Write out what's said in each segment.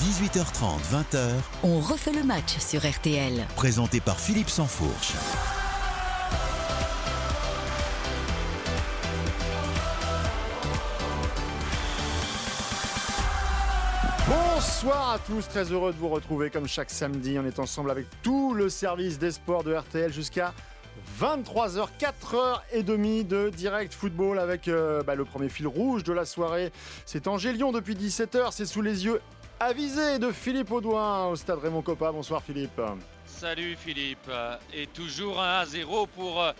18h30, 20h, On refait le match sur RTL. présenté par Philippe Sansfourche. Bonsoir à tous, très heureux de vous retrouver comme chaque samedi. On est ensemble avec tout le service des sports de RTL jusqu'à 23h, 4h30 de direct football avec euh, bah, le premier fil rouge de la soirée. C'est Angélion depuis 17h, c'est sous les yeux avisés de Philippe Audouin au stade Raymond Coppa. Bonsoir Philippe. Salut Philippe. Euh, Et toujours un 1-0 pour euh,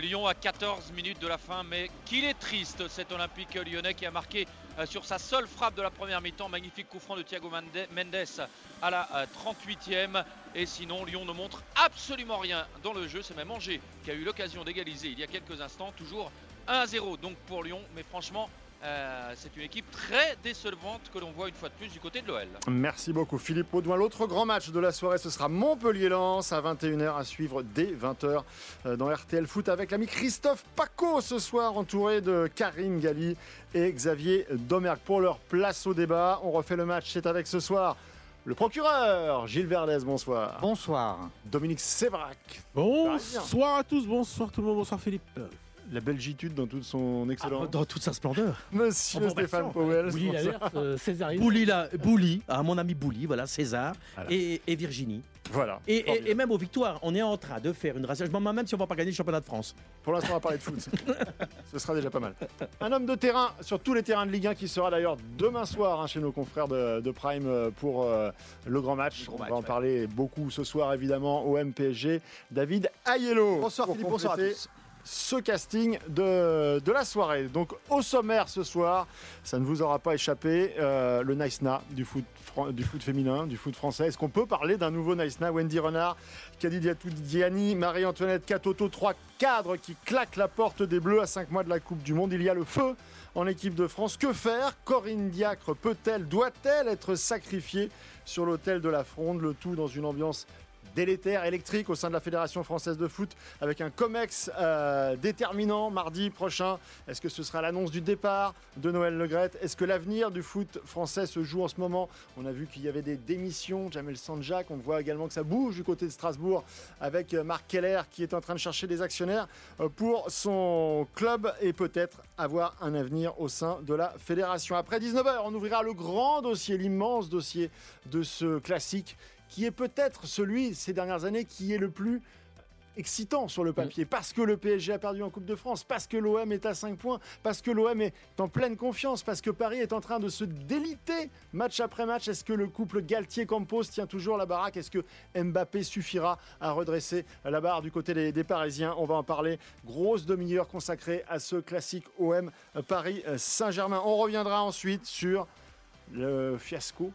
Lyon à 14 minutes de la fin. Mais qu'il est triste cet Olympique lyonnais qui a marqué euh, sur sa seule frappe de la première mi-temps. Magnifique coup franc de Thiago Mende- Mendes à la euh, 38e. Et sinon, Lyon ne montre absolument rien dans le jeu. C'est même Angers qui a eu l'occasion d'égaliser il y a quelques instants. Toujours 1-0 donc pour Lyon. Mais franchement, euh, c'est une équipe très décevante que l'on voit une fois de plus du côté de l'OL. Merci beaucoup Philippe Audouin. L'autre grand match de la soirée, ce sera Montpellier-Lens à 21h à suivre dès 20h euh, dans RTL Foot avec l'ami Christophe Paco ce soir entouré de Karine Galli et Xavier Domergue pour leur place au débat. On refait le match, c'est avec ce soir le procureur Gilles Verdez, bonsoir. Bonsoir. Dominique Sévrac, Bonsoir à tous, bonsoir tout le monde, bonsoir Philippe. La belgitude dans toute son Ah, excellence. dans toute sa splendeur. Monsieur En Stéphane. Powell. Bouli euh, Césarine. Bouli, là, Bouli, ah, mon ami Bouli, voilà, César Voilà. et, et Virginie. Voilà. Et, et- et même aux victoires, on est en train de faire une race. Je m'en même si on va pas gagner le championnat de France. Pour l'instant, on va parler de foot. Ce sera déjà pas mal. Un homme de terrain sur tous les terrains de Ligue 1 qui sera d'ailleurs demain soir hein, chez nos confrères de, de Prime euh, pour euh, le grand match. gros on match, va en ouais. parler beaucoup ce soir, évidemment, au MPSG. David Ayello. Bonsoir Philippe, bonsoir à tous. Ce casting de, la soirée. Donc au sommaire ce soir, ça ne vous aura pas échappé, euh, le Nice Na du foot, du foot féminin, du foot français. Est-ce qu'on peut parler d'un nouveau Nice Na? Wendy Renard, Kadi Diani, Marie-Antoinette Catoto, trois cadres qui claquent la porte des Bleus à 5 mois de la Coupe du Monde. Il y a le feu en équipe de France. Que faire? Corinne Diacre peut-elle, doit-elle être sacrifiée sur l'autel de la fronde? Le tout dans une ambiance délétère, électrique au sein de la Fédération française de foot avec un COMEX euh, déterminant mardi prochain. Est-ce que ce sera l'annonce du départ de Noël Legrette? Est-ce que l'avenir du foot français se joue en ce moment? On a vu qu'il y avait des démissions, Jamel Sanjak, on voit également que ça bouge du côté de Strasbourg avec euh, Marc Keller qui est en train de chercher des actionnaires euh, pour son club et peut-être avoir un avenir au sein de la fédération. Après 19h, on ouvrira le grand dossier, l'immense dossier de ce classique qui est peut-être celui ces dernières années qui est le plus excitant sur le papier parce que le PSG a perdu en Coupe de France, parce que l'OM est à 5 points, parce que l'OM est en pleine confiance, parce que Paris est en train de se déliter match après match. Est-ce que le couple Galtier-Campos tient toujours la baraque? Est-ce que Mbappé suffira à redresser la barre du côté des, des Parisiens? On va en parler. Grosse demi-heure consacrée à ce classique OM Paris Saint-Germain. On reviendra ensuite sur le fiasco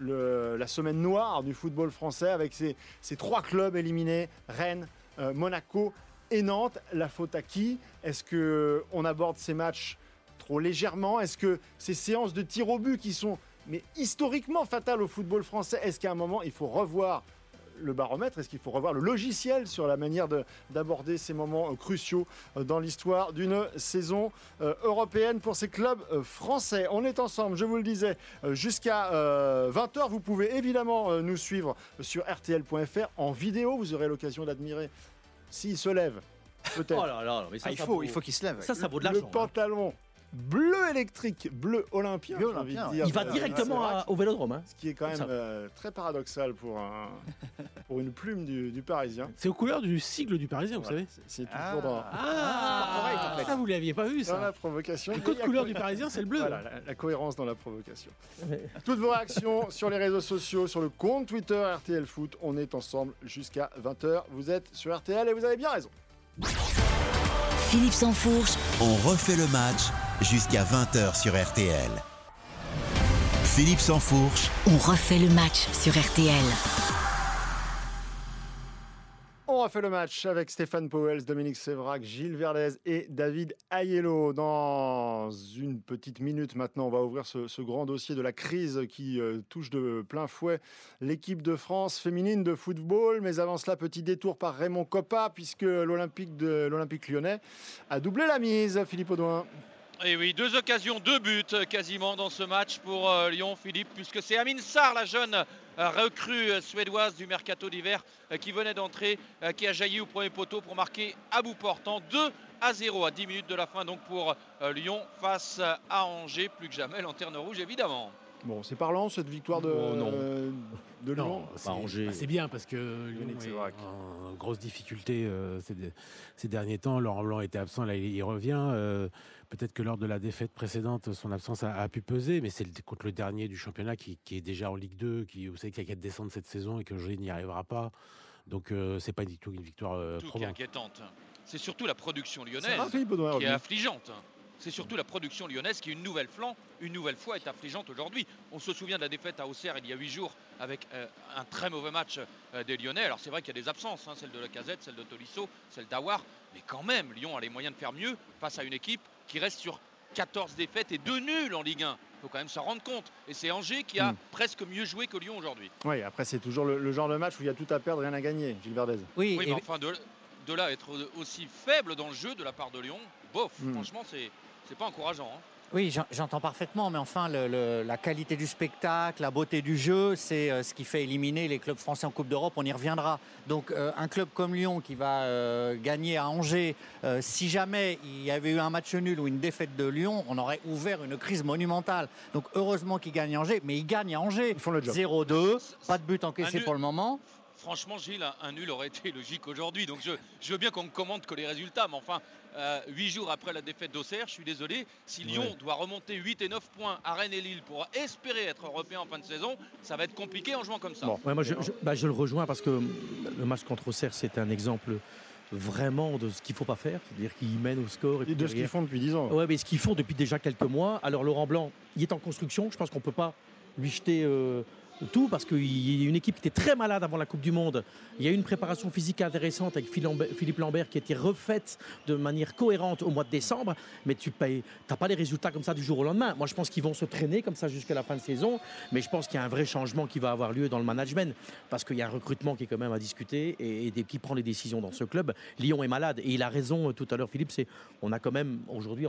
la semaine noire du football français avec ces, ces trois clubs éliminés, Rennes, euh, Monaco et Nantes. La faute à qui? Est-ce qu'on aborde ces matchs trop légèrement? Est-ce que ces séances de tir au but qui sont mais historiquement fatales au football français, est-ce qu'à un moment il faut revoir le baromètre Est-ce qu'il faut revoir le logiciel sur la manière de- d'aborder ces moments euh, cruciaux euh, dans l'histoire d'une saison euh, européenne pour ces clubs euh, français? On est ensemble, je vous le disais, euh, jusqu'à 20h. Vous pouvez évidemment euh, nous suivre sur rtl.fr en vidéo. Vous aurez l'occasion d'admirer s'il se lève, peut-être. Oh là là, mais ça, Ah, il ça faut, vaut- il faut qu'il se lève. Ça, ça vaut de le l'argent. hein. Bleu électrique, bleu olympien. Bleu j'ai envie de dire. Il va Euh, directement à- au vélodrome. hein. ce qui est quand même ça. euh, très paradoxal pour, un- pour une plume du, du Parisien. C'est aux couleurs du sigle du Parisien, vous Voilà, savez. c'est- Ah. toujours dans, Ah, en fait. ça vous l'aviez pas vu dans la ça. provocation. Le code couleur co- du Parisien, c'est le bleu. Voilà, la, la cohérence dans la provocation. Toutes vos réactions sur les réseaux sociaux, sur le compte Twitter RTL Foot. On est ensemble jusqu'à 20h. Vous êtes sur RTL et vous avez bien raison. Philippe Sansfourche, On refait le match jusqu'à 20h sur RTL. Philippe Sansfourche, on refait le match sur RTL. On a fait le match avec Stéphane Powell, Dominique Sévrac, Gilles Verdez et David Ayello. Dans une petite minute maintenant, on va ouvrir ce, ce grand dossier de la crise qui euh, touche de plein fouet l'équipe de France féminine de football. Mais avant cela, petit détour par Raymond Coppa, puisque l'Olympique lyonnais a doublé la mise. Philippe Audouin. Et oui, deux occasions, deux buts euh, quasiment dans ce match pour euh, Lyon, Philippe, puisque c'est Amine Sarr, la jeune euh, recrue suédoise du mercato d'hiver, qui venait d'entrer, qui a jailli au premier poteau pour marquer à bout portant 2 à 0 à 10 minutes de la fin donc pour Lyon face à Angers, plus que jamais lanterne rouge évidemment. Bon, c'est parlant cette victoire de, Oh, non. euh, de Lyon. Non, c'est Angers. bah, c'est bien parce que Lyon est en grosse difficulté euh, ces, ces derniers temps. Laurent Blanc était absent, là il, il revient. Euh, Peut-être que lors de la défaite précédente, son absence a, a pu peser, mais c'est le- contre le dernier du championnat qui, qui est déjà en Ligue 2, qui vous savez qu'il y a qu'à descendre cette saison et que Angers n'y arrivera pas. Donc euh, c'est pas du tout une victoire euh, Tout qui est inquiétante. C'est surtout la production lyonnaise. qui est affligeante. C'est surtout la production lyonnaise qui, une nouvelle flanc, une nouvelle fois, est affligeante aujourd'hui. On se souvient de la défaite à Auxerre il y a huit jours avec euh, un très mauvais match euh, des Lyonnais. Alors c'est vrai qu'il y a des absences, hein, celle de la Casette, celle de Tolisso, celle d'Awar, mais quand même, Lyon a les moyens de faire mieux face à une équipe qui reste sur 14 défaites et 2 nuls en Ligue 1. Il faut quand même s'en rendre compte. Et c'est Angers qui a Mm. presque mieux joué que Lyon aujourd'hui. Oui, après, c'est toujours le, le genre de match où il y a tout à perdre, rien à gagner, Gilles Verdez. Oui, Oui, et- mais enfin, de, de là à être aussi faible dans le jeu de la part de Lyon, bof, Mm. franchement, c'est c'est pas encourageant. hein. oui j'en- j'entends parfaitement, mais enfin, le- le- la qualité du spectacle, la beauté du jeu, c'est euh, ce qui fait éliminer les clubs français en Coupe d'Europe. On y reviendra. Donc, euh, un club comme Lyon qui va euh, gagner à Angers, euh, si jamais il y avait eu un match nul ou une défaite de Lyon, on aurait ouvert une crise monumentale. Donc, heureusement qu'ils gagnent à Angers, mais ils gagnent à Angers. Ils font le job. 0-2, pas de but encaissé pour le moment. Franchement, Gilles, un, un nul aurait été logique aujourd'hui. Donc je, je veux bien qu'on ne commente que les résultats. Mais enfin, euh, huit jours après la défaite d'Auxerre, je suis désolé. Si Lyon Ouais. doit remonter 8 et 9 points à Rennes et Lille pour espérer être européen en fin de saison, ça va être compliqué en jouant comme ça. Bon. Ouais, moi, je, je- bah, je le rejoins parce que le match contre Auxerre, c'est un exemple vraiment de ce qu'il ne faut pas faire. C'est-à-dire qu'ils mènent au score. Et de ce qu'ils font depuis 10 ans. Ouais, mais ce qu'ils font depuis déjà quelques mois. Alors Laurent Blanc, il est en construction. Je pense qu'on ne peut pas lui jeter euh, tout parce qu'il y a une équipe qui était très malade avant la Coupe du Monde. Il y a eu une préparation physique intéressante avec Philippe Lambert qui a été refaite de manière cohérente au mois de décembre. Mais tu n'as pas les résultats comme ça du jour au lendemain. Moi, je pense qu'ils vont se traîner comme ça jusqu'à la fin de saison. Mais je pense qu'il y a un vrai changement qui va avoir lieu dans le management parce qu'il y a un recrutement qui est quand même à discuter et, qui prend les décisions dans ce club. Lyon est malade et il a raison euh, tout à l'heure, Philippe. On a quand même aujourd'hui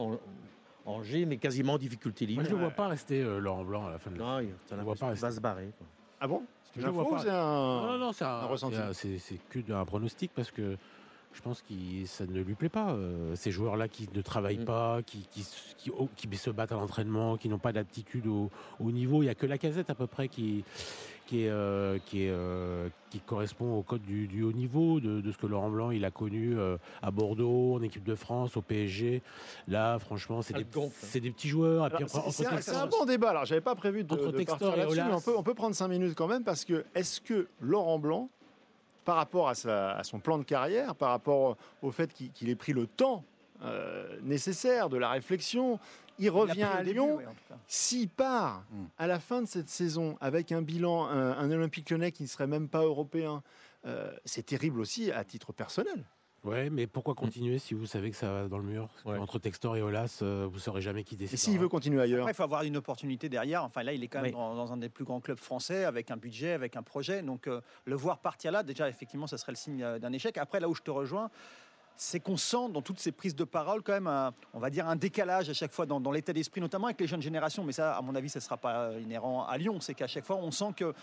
Angers, mais quasiment en difficulté. Moi je ne le vois pas rester euh, Laurent Blanc à la fin de la Non, il l'impression pas va se barrer. quoi. Ah bon? C'est Je une le vois info ou pas. c'est un. Non, non, c'est un, un ressenti. c'est que un pronostic parce que je pense que ça ne lui plaît pas. euh, ces joueurs-là qui ne travaillent Mm. pas, qui, qui, oh, qui se battent à l'entraînement, qui n'ont pas d'aptitude au, au niveau. Il n'y a que la casette à peu près qui, qui, est, euh, qui, est, euh, qui correspond au code du, du haut niveau, de, de ce que Laurent Blanc il a connu euh, à Bordeaux, en équipe de France, au PSG. Là, franchement, c'est des, gonfle. c'est des petits joueurs. Alors, puis c'est- un, Texas- c'est un bon débat. Alors, j'avais pas prévu de, Entre de Textor partir et là-dessus, mais Aulas. on peut, on peut prendre 5 minutes quand même parce que est-ce que Laurent Blanc, par rapport à, sa- à son plan de carrière, par rapport au fait qu'il qu'il ait pris le temps euh, nécessaire de la réflexion, il revient à Lyon. S'il part Mm. à la fin de cette saison avec un bilan, un, un Olympique lyonnais qui ne serait même pas européen, euh, c'est terrible aussi à titre personnel. Ouais, mais pourquoi continuer si vous savez que ça va dans le mur? Ouais. Entre Textor et Olas, euh, vous saurez jamais qui Et décide. s'il veut continuer ailleurs? Après, il faut avoir une opportunité derrière. Enfin, là, il est quand même Oui. dans, dans un des plus grands clubs français, avec un budget, avec un projet. Donc, euh, le voir partir là, déjà, effectivement, ça serait le signe d'un échec. Après, là où je te rejoins, c'est qu'on sent dans toutes ces prises de parole quand même, un- on va dire, un décalage à chaque fois dans, l'état d'esprit, notamment avec les jeunes générations. Mais ça, à mon avis, ça ne sera pas inhérent à Lyon. C'est qu'à chaque fois, on sent que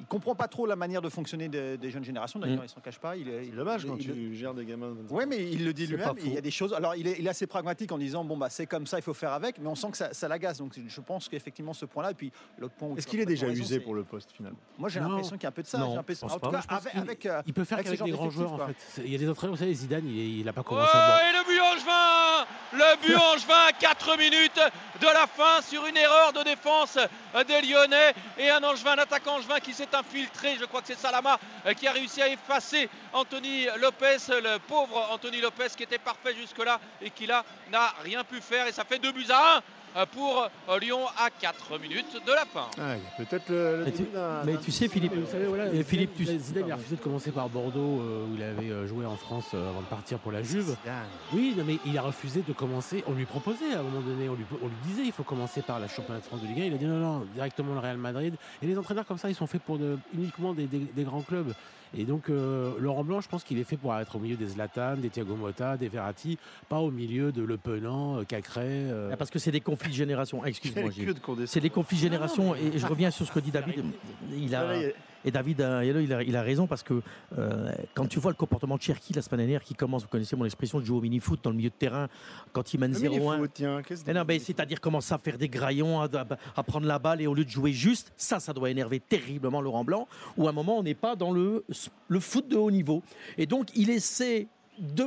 il comprend pas trop la manière de fonctionner des, des jeunes générations. D'ailleurs, Mm. il s'en cache pas. Il, est- C'est dommage il- quand il- tu gères des gamins. de- oui, mais il le dit lui-même. Il y a des choses. Alors, il est, il est assez pragmatique en disant bon bah c'est comme ça, il faut faire avec. Mais on sent que ça, ça l'agace. Donc, je pense qu'effectivement ce point-là. Et puis l'autre point. où Est-ce qu'il est déjà raison, usé c'est- pour le poste finalement? Moi, j'ai Non. l'impression qu'il y a un peu de ça. Non, j'ai l'impression- en tout cas, avec, avec, euh, Il peut faire avec genre des grands joueurs en fait. Il y a des entraîneurs, vous savez, Zidane, il n'a pas Oh, commencé à et le but angevin Le but angevin, 4 minutes de la fin sur une erreur de défense des Lyonnais et un angevin, un attaquant angevin qui s'est infiltré, je crois que c'est Salama euh, qui a réussi à effacer Anthony Lopez, le pauvre Anthony Lopez qui était parfait jusque-là et qui là n'a rien pu faire et ça fait 2 buts à 1 pour euh, Lyon à 4 minutes de la fin. Ah, il y a Peut-être le, le Mais tu- Mais sais, Philippe, Vous savez, voilà, et Zidane, Philippe, tu Zidane, Zidane, il a refusé de commencer par Bordeaux, euh, où il avait euh, joué en France euh, avant de partir pour la Juve. Zidane. Oui, non, mais il a refusé de commencer. On lui proposait à un moment donné, on lui, on lui disait il faut commencer par la championnat de France de Ligue 1. Il a dit non, non, directement le Real Madrid. Et les entraîneurs comme ça, ils sont faits pour de- uniquement des, des- des grands clubs. Et donc, euh, Laurent Blanc, je pense qu'il est fait pour être au milieu des Zlatan, des Thiago Motta, des Verratti, pas au milieu de Le Penant, euh, Cacré. euh, Ah, Parce que c'est des conflits de génération. Ah, Excuse-moi. C'est des conflits de génération et je reviens sur ce que dit David. Il a, a- et David, euh, il a- il a, raison parce que euh, quand tu vois le comportement de Cherki la semaine dernière qui commence, vous connaissez mon expression de jouer au mini-foot dans le milieu de terrain quand il mène Le 0-1. mini-foot, tiens, qu'est-ce que- Mais non, mais c'est-à-dire commencer à faire des graillons, à, prendre la balle et au lieu de jouer juste, ça, ça doit énerver terriblement Laurent Blanc. Ou à un moment, on n'est pas dans le, le foot de haut niveau. Et donc, il essaie de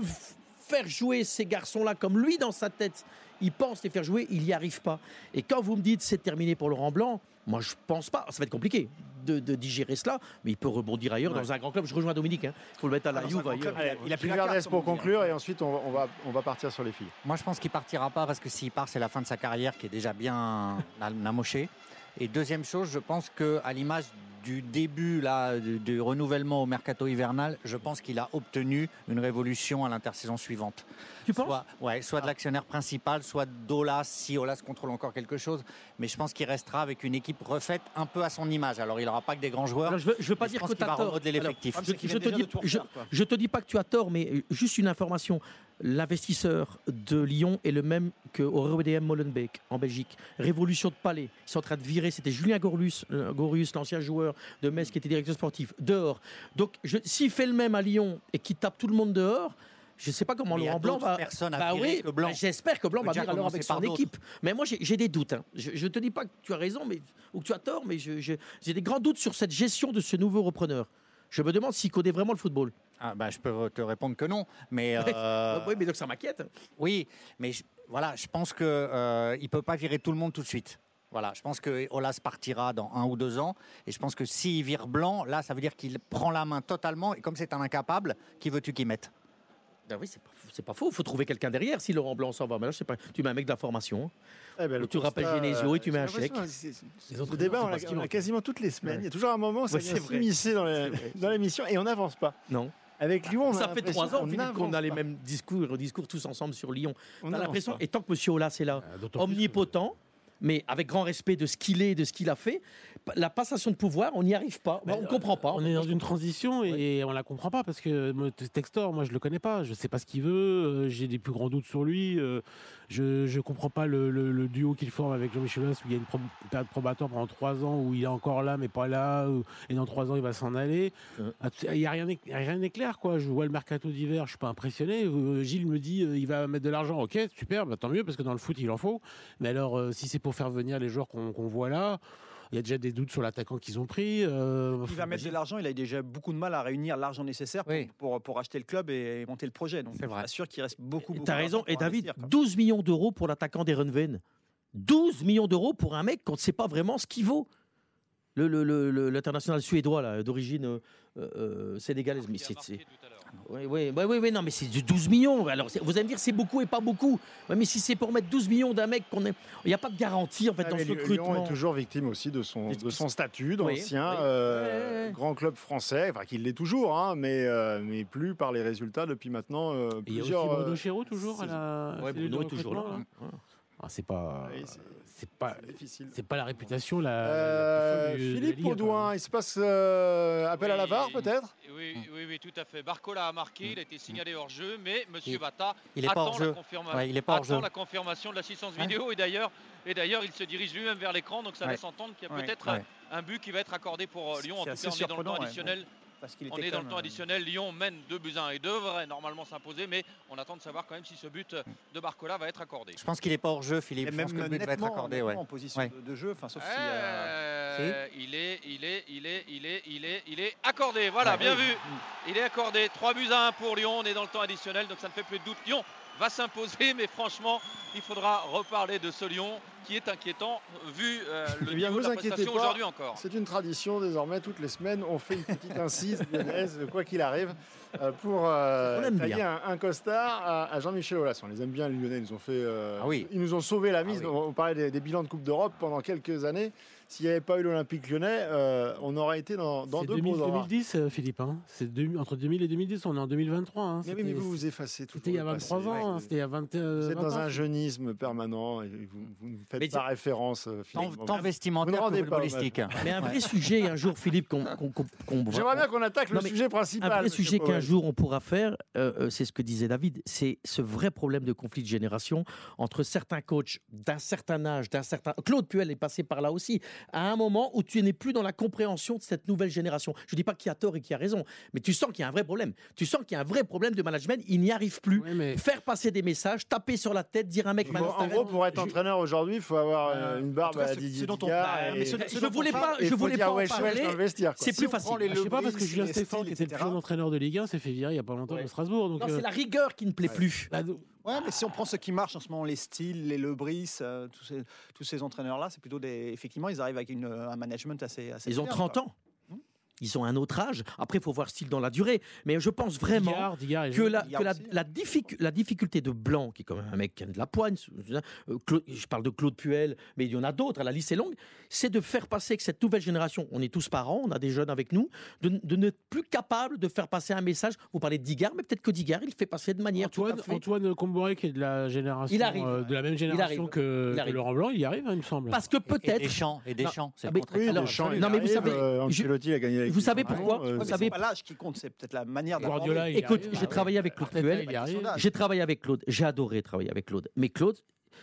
faire jouer ces garçons-là comme lui dans sa tête. Il pense les faire jouer, il n'y arrive pas. Et quand vous me dites c'est terminé pour Laurent Blanc, moi je pense pas. Ça va être compliqué de, de digérer cela, mais il peut rebondir ailleurs dans un grand club. Je rejoins Dominique. hein. Il faut le mettre à la Ah, Juve ailleurs. Allez, Il a pris la pour dit. conclure et ensuite on va, on va, on va partir sur les filles. Moi, je pense qu'il partira pas parce que s'il part, c'est la fin de sa carrière qui est déjà bien amochée. Et deuxième chose, je pense que à l'image du début là, du, du renouvellement au mercato hivernal, je pense qu'il a obtenu une révolution à l'intersaison suivante. Tu penses? Soit, ouais, soit de l'actionnaire principal, soit d'Olas, si Olas contrôle encore quelque chose. Mais je pense qu'il restera avec une équipe refaite un peu à son image. Alors, il n'aura pas que des grands joueurs. Alors, je veux, je veux pas dire pense que tu as va tort. l'effectif. Ah, je, je te dis, je, je te pas que tu as tort, mais juste une information. L'investisseur de Lyon est le même que au RWDM Molenbeek en Belgique. Révolution de palais. Ils sont en train de virer. C'était Julien Gorlus, euh, Gorus, l'ancien joueur de Metz qui était directeur sportif, dehors. Donc, s'il fait le même à Lyon et qu'il tape tout le monde dehors, je ne sais pas comment Mais il y a Laurent Blanc va. personnes à Bah oui, bah, j'espère que Blanc va venir alors avec son équipe. Mais moi, j'ai des doutes. hein. Je ne te dis pas que tu as raison mais, ou que tu as tort, mais j'ai des grands doutes sur cette gestion de ce nouveau repreneur. Je me demande s'il connaît vraiment le football. Ah, bah, je peux te répondre que non. Mais, euh, oui, mais donc ça m'inquiète. Oui, mais je, voilà, je pense qu'il ne peut pas virer tout le monde tout de suite. Voilà, je pense que Olas partira dans un ou deux ans. Et je pense que s'il vire blanc, là, ça veut dire qu'il prend la main totalement. Et comme c'est un incapable, qui veux-tu qu'il mette? Ben oui, c'est pas, c'est pas faux. Il faut trouver quelqu'un derrière si Laurent Blanc s'en va. Mais là, je sais pas. Tu mets un mec de la formation. Eh ben, le tu rappelles Genesio et tu mets un chèque. autres débat, on l'a on l'a quasiment toutes les semaines. Ouais. Il y a toujours un moment où ça Ouais, vient s'immiscer dans la- l'émission et on n'avance pas. Non. Avec Lyon, on a Ça fait l'impression trois ans qu'on Philippe, qu'on a les mêmes discours, discours tous ensemble sur Lyon. On On a l'impression, pas. et tant que Monsieur Olas est là, que- omnipotent, mais avec grand respect de ce qu'il est, de ce qu'il a fait, la passation de pouvoir, on n'y arrive pas. Mais, on ne comprend pas. On est dans une transition et on la comprend pas parce que Textor, moi je le connais pas, je sais pas ce qu'il veut, euh, j'ai des plus grands doutes sur lui, euh, je je comprends pas le, le- le duo qu'il forme avec Jean-Michel Aulas où il y a une, pro- période probatoire pendant trois ans où il est encore là mais pas là et dans trois ans il va s'en aller. Ouais. Ah, Il y a rien, n'est- rien n'est clair quoi. Je vois le mercato d'hiver, je suis pas impressionné. Euh, Gilles me dit euh, il va mettre de l'argent, ok super, bah, tant mieux parce que dans le foot il en faut. Mais alors euh, si c'est pour faire venir les joueurs qu'on qu'on voit là. Il y a déjà des doutes sur l'attaquant qu'ils ont pris. euh, Il va mettre de l'argent, il a déjà beaucoup de mal à réunir l'argent nécessaire pour, Oui. pour, pour acheter le club et monter le projet. Donc, C'est vrai. je suis sûr qu'il reste beaucoup, beaucoup Tu as raison. Et David, investir, quoi. 12 millions d'euros pour l'attaquant des Renven. 12 millions d'euros pour un mec qu'on ne sait pas vraiment ce qu'il vaut. Le- le- le- le- L'international suédois, là, d'origine euh, euh, sénégalaise. Mais c'est. Oui, oui, oui, oui, oui, non, mais c'est du 12 millions. Alors, vous allez me dire, c'est beaucoup et pas beaucoup. Ouais, mais si c'est pour mettre 12 millions d'un mec qu'on est. Il n'y a pas de garantie, en fait, Ah, dans ce Lyon recrutement. est toujours victime aussi de son, de son statut d'ancien oui. euh, Ouais, grand club français, enfin qu'il l'est toujours, hein, mais, euh, mais plus par les résultats depuis maintenant euh, Et il y a aussi plusieurs. Bruno Chéreau toujours à la Ouais, Bruno est toujours là. hein. Ah, c'est pas, Oui, c'est- pas, difficile. c'est pas la réputation la. Euh, la du- Philippe Audouin, même. il se passe euh, appel à la Oui, VAR peut-être? Oui, oui, oui, tout à fait. Barcola a marqué, il a été signalé hors jeu, mais Monsieur Il- Bata Il est pas attend, hors la, jeu. Ouais, il est pas hors attend jeu. la confirmation de l'assistance Ouais. vidéo et d'ailleurs, et d'ailleurs, il se dirige lui-même vers l'écran, donc ça Ouais. laisse entendre qu'il y a Ouais. peut-être Ouais. un, un but qui va être accordé pour euh, Lyon. En tout cas, on est dans le temps additionnel. Parce qu'il On est dans le temps même, additionnel. Lyon mène 2 buts à 1 et devrait normalement s'imposer, mais on attend de savoir quand même si ce but de Barcola va être accordé. Je pense qu'il n'est pas hors jeu, Philippe. et Je même pense que le but va être accordé. Ouais. en position Ouais. de, de jeu, enfin, sauf si. euh, Euh, il est, il est, il est, il est, il est, il est accordé. Voilà, Ouais. bien vu. Il est accordé. 3 buts à 1 pour Lyon. On est dans le temps additionnel, donc ça ne fait plus de doute. Lyon va s'imposer, mais franchement, il faudra reparler de ce Lyon qui est inquiétant vu euh, le Eh bien, niveau de vous la inquiétez prestation pas. aujourd'hui encore. C'est une tradition désormais, toutes les semaines, on fait une petite incise lyonnaise, quoi qu'il arrive, euh, pour euh, tailler un, un costard à, à Jean-Michel Aulas. On les aime bien, les Lyonnais, ils nous ont fait, euh, Ah oui. ils nous ont sauvé la mise. Ah oui. On, on parlait des, des bilans de Coupe d'Europe pendant quelques années. S'il n'y avait pas eu l'Olympique lyonnais, euh, on aurait été dans, dans C'est deux 2000, beaux endroits. 2010, euh, Philippe. hein. C'est entre 2000 et 2010. On est en 2023. hein. Mais vous vous effacez tout. C'était il y a 23 ans. hein. C'était il y a 20, euh, Vous êtes 20 dans ans. un jeunisme permanent et vous, vous ne faites Mais pas référence. Tant, Philippe. tant vestimentaire que footballistique. Mais un vrai sujet, un jour, Philippe, qu'on J'aimerais bien qu'on attaque Non, le sujet Un principal. vrai monsieur sujet qu'un jour on pourra faire, euh, c'est ce que disait David, c'est ce vrai problème de conflit de génération entre certains coachs d'un certain âge, d'un certain. Claude Puel est passé par là aussi, à un moment où tu n'es plus dans la compréhension de cette nouvelle génération. Je ne dis pas qui a tort et qui a raison, mais tu sens qu'il y a un vrai problème. Tu sens qu'il y a un vrai problème de management, il n'y arrive plus. Mais- Faire passer des messages, taper sur la tête, dire à un mec Bon, en gros, pour être Je- entraîneur aujourd'hui, il faut avoir Euh, euh, une barbe cas, à Didier ce dont on Digard parle, et- mais ce- Je voulais pas, je voulais pas en parler. C'est Si plus facile. Je sais pas parce que Julien Stéphane, qui était le plus jeune entraîneur de Ligue 1, s'est fait virer il y a pas longtemps de Strasbourg. Donc, Non, euh, c'est la rigueur qui ne plaît plus. Ouais, mais si on prend ceux qui marchent en ce moment, les styles, les Lebris, euh, tous ces, tous ces entraîneurs-là, c'est plutôt des. Effectivement, ils arrivent avec une, un management assez. assez Ils ont bien, 30 quoi. ans. Ils ont un autre âge. Après, il faut voir style dans la durée. Mais je pense vraiment Digard, Digard est que, la, Digard que la, aussi. la, difficu- la difficulté de Blanc, qui est quand même un mec qui a de la poigne, euh, Claude- je parle de Claude Puel, mais il y en a d'autres, la liste est longue, c'est de faire passer que cette nouvelle génération, on est tous parents, on a des jeunes avec nous, de, de n'être plus capable de faire passer un message. Vous parlez de Digard, mais peut-être que Digard, il le fait passer de manière tout Antoine, à fait... Antoine Comboiré, qui est de la génération, Il arrive, euh, de la même génération que, Il que. Laurent Blanc, il y arrive, hein, il me semble. Parce que Et peut-être... Deschamps, et Deschamps, c'est Ah, le mais- contraire. Oui, non, mais vous arrive, savez, euh, je- Ancelotti a gagné avec vous savez pourquoi euh, Vous savez- c'est pas l'âge qui compte, c'est peut-être la manière il Écoute, j'ai travaillé avec Claude Puel. J'ai travaillé avec Claude, j'ai adoré travailler avec Claude. Mais Claude,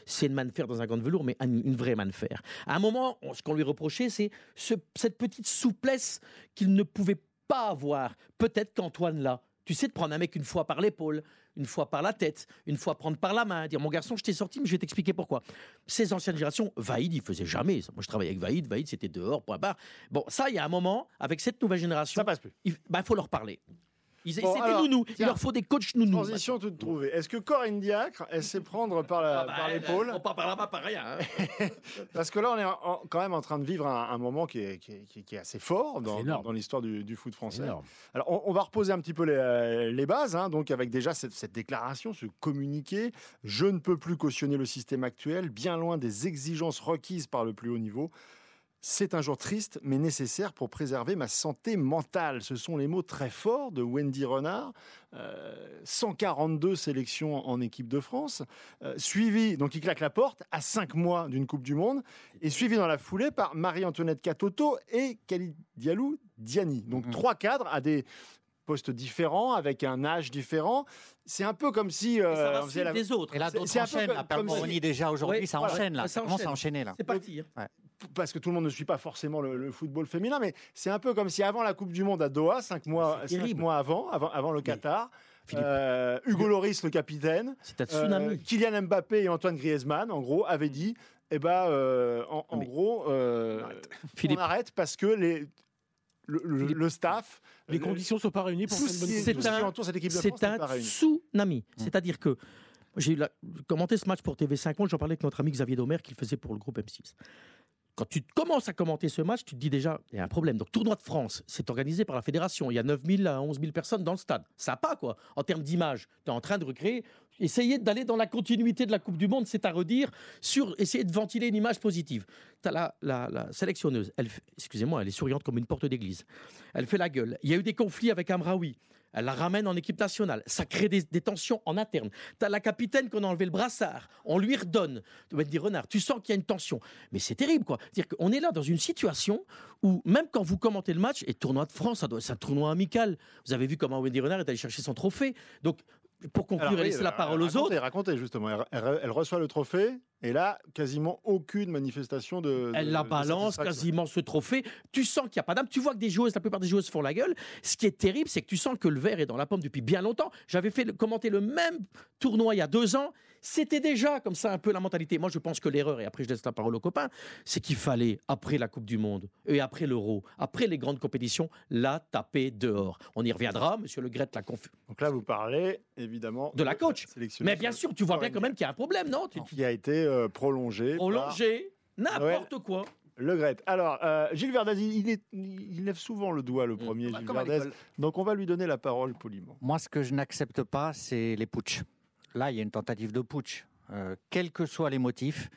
c'est une manne de fer dans un gant de velours, mais une, vraie manne de fer. À un moment, ce qu'on lui reprochait, c'est ce- cette petite souplesse qu'il ne pouvait pas avoir. Peut-être qu'Antoine l'a. Tu sais, de prendre un mec une fois par l'épaule, une fois par la tête, une fois prendre par la main, dire mon garçon, je t'ai sorti, mais je vais t'expliquer pourquoi. Ces anciennes générations, Vaïd, il faisait jamais ça. Moi, je travaillais avec Vaïd, Vaïd, c'était dehors, point barre. Bon, ça, il y a un moment, avec cette nouvelle génération, Ça passe plus. il bah, faut leur parler. Ils- Bon, c'est alors, des nounous. Il leur faut des coachs nounous. Transition toute trouvée. Est-ce que Corinne Diacre, elle sait prendre par la- Ah bah, par l'épaule elle prend pas par rien. hein. Parce que là, on est en- quand même en train de vivre un, un moment qui est, qui est- qui assez fort dans, dans l'histoire du, du foot français. Alors, on, on va reposer un petit peu les, les bases, hein, donc avec déjà cette, cette déclaration, ce communiqué. Je ne peux plus cautionner le système actuel, bien loin des exigences requises par le plus haut niveau. C'est un jour triste, mais nécessaire pour préserver ma santé mentale. Ce sont les mots très forts de Wendy Renard. Euh, 142 sélections en équipe de France, euh, suivi, donc il claque la porte, à 5 mois d'une Coupe du Monde, et suivi dans la foulée par Marie-Antoinette Katoto et Khalid Diallo Diani. Donc Mhm. trois cadres à des postes différents, avec un âge différent. C'est un peu comme si... Euh, ça va on faisait suivre la- des autres. Et là, C'est- d'autres c'est un peu enchaînent. comme- comme si- déjà aujourd'hui, Ouais, ça voilà, enchaîne là. ça Ça commence à enchaîne. enchaîner là. C'est parti. hein. Parce que tout le monde ne suit pas forcément le, le football féminin, mais c'est un peu comme si avant la Coupe du Monde à Doha, cinq mois, cinq avant, avant, avant le Qatar, euh, Hugo Loris, le capitaine, un euh. Kylian Mbappé et Antoine Griezmann, en gros, avaient dit, eh ben, euh, en, en Mais- gros, euh, on arrête parce que les, le, le- Philippe. le staff, Les le- conditions ne sont pas réunies pour c'est France C'est un tsunami. C'est-à-dire que j'ai commenté ce match pour TV5 Monde, j'en parlais avec notre ami Xavier Domer qui le faisait pour le groupe M6. Quand tu commences à commenter ce match, tu te dis déjà, il y a un problème. Donc, tournoi de France, c'est organisé par la fédération. Il y a 9 000 à 11 000 personnes dans le stade. Ça pas, quoi. En termes d'image, tu es en train de recréer. Essayer d'aller dans la continuité de la Coupe du Monde, c'est à redire, sur de ventiler une image positive. Tu la, la- sélectionneuse, excusez-moi, elle est souriante comme une porte d'église. Elle fait la gueule. Il y a eu des conflits avec Amraoui. Elle la ramène en équipe nationale. Ça crée des, tensions en interne. Tu as la capitaine qu'on a enlevé le brassard. On lui redonne. Dire, Renard, tu sens qu'il y a une tension. Mais c'est terrible, quoi. C'est-à-dire qu'on est là dans une situation où, même quand vous commentez le match, et tournoi de France, c'est un tournoi amical. Vous avez vu comment Wendy Renard est allée chercher son trophée. Donc, pour conclure Alors, et oui, laisser la euh, parole aux autres, Racontez, justement. Elle, elle- elle reçoit le trophée et là, quasiment aucune manifestation de. Elle de- la balance quasiment ce trophée. Tu sens qu'il n'y a pas d'âme. Tu vois que des joueuses, la plupart des joueuses font la gueule. Ce qui est terrible, c'est que tu sens que le verre est dans la pomme depuis bien longtemps. J'avais fait commenter le même tournoi il y a deux ans. C'était déjà comme ça un peu la mentalité. Moi, je pense que l'erreur, et après je laisse la parole aux copains, c'est qu'il fallait, après la Coupe du Monde et après l'Euro, après les grandes compétitions, la taper dehors. On y reviendra, monsieur Le Gret l'a confu. Donc là, vous parlez évidemment De la coach. Mais bien sûr, tu vois bien quand même qu'il y a un problème, non? Qui a été euh, prolongé. par Prolongé, n'importe quoi. Le Gret. Alors, euh, Gilles Verdaz, il, est- il lève souvent le doigt, le premier, Bah, Gilles l'école. Donc, on va lui donner la parole poliment. Moi, ce que je n'accepte pas, c'est les putsch. Là, il y a une tentative de putsch. Euh, quels que soient les motifs,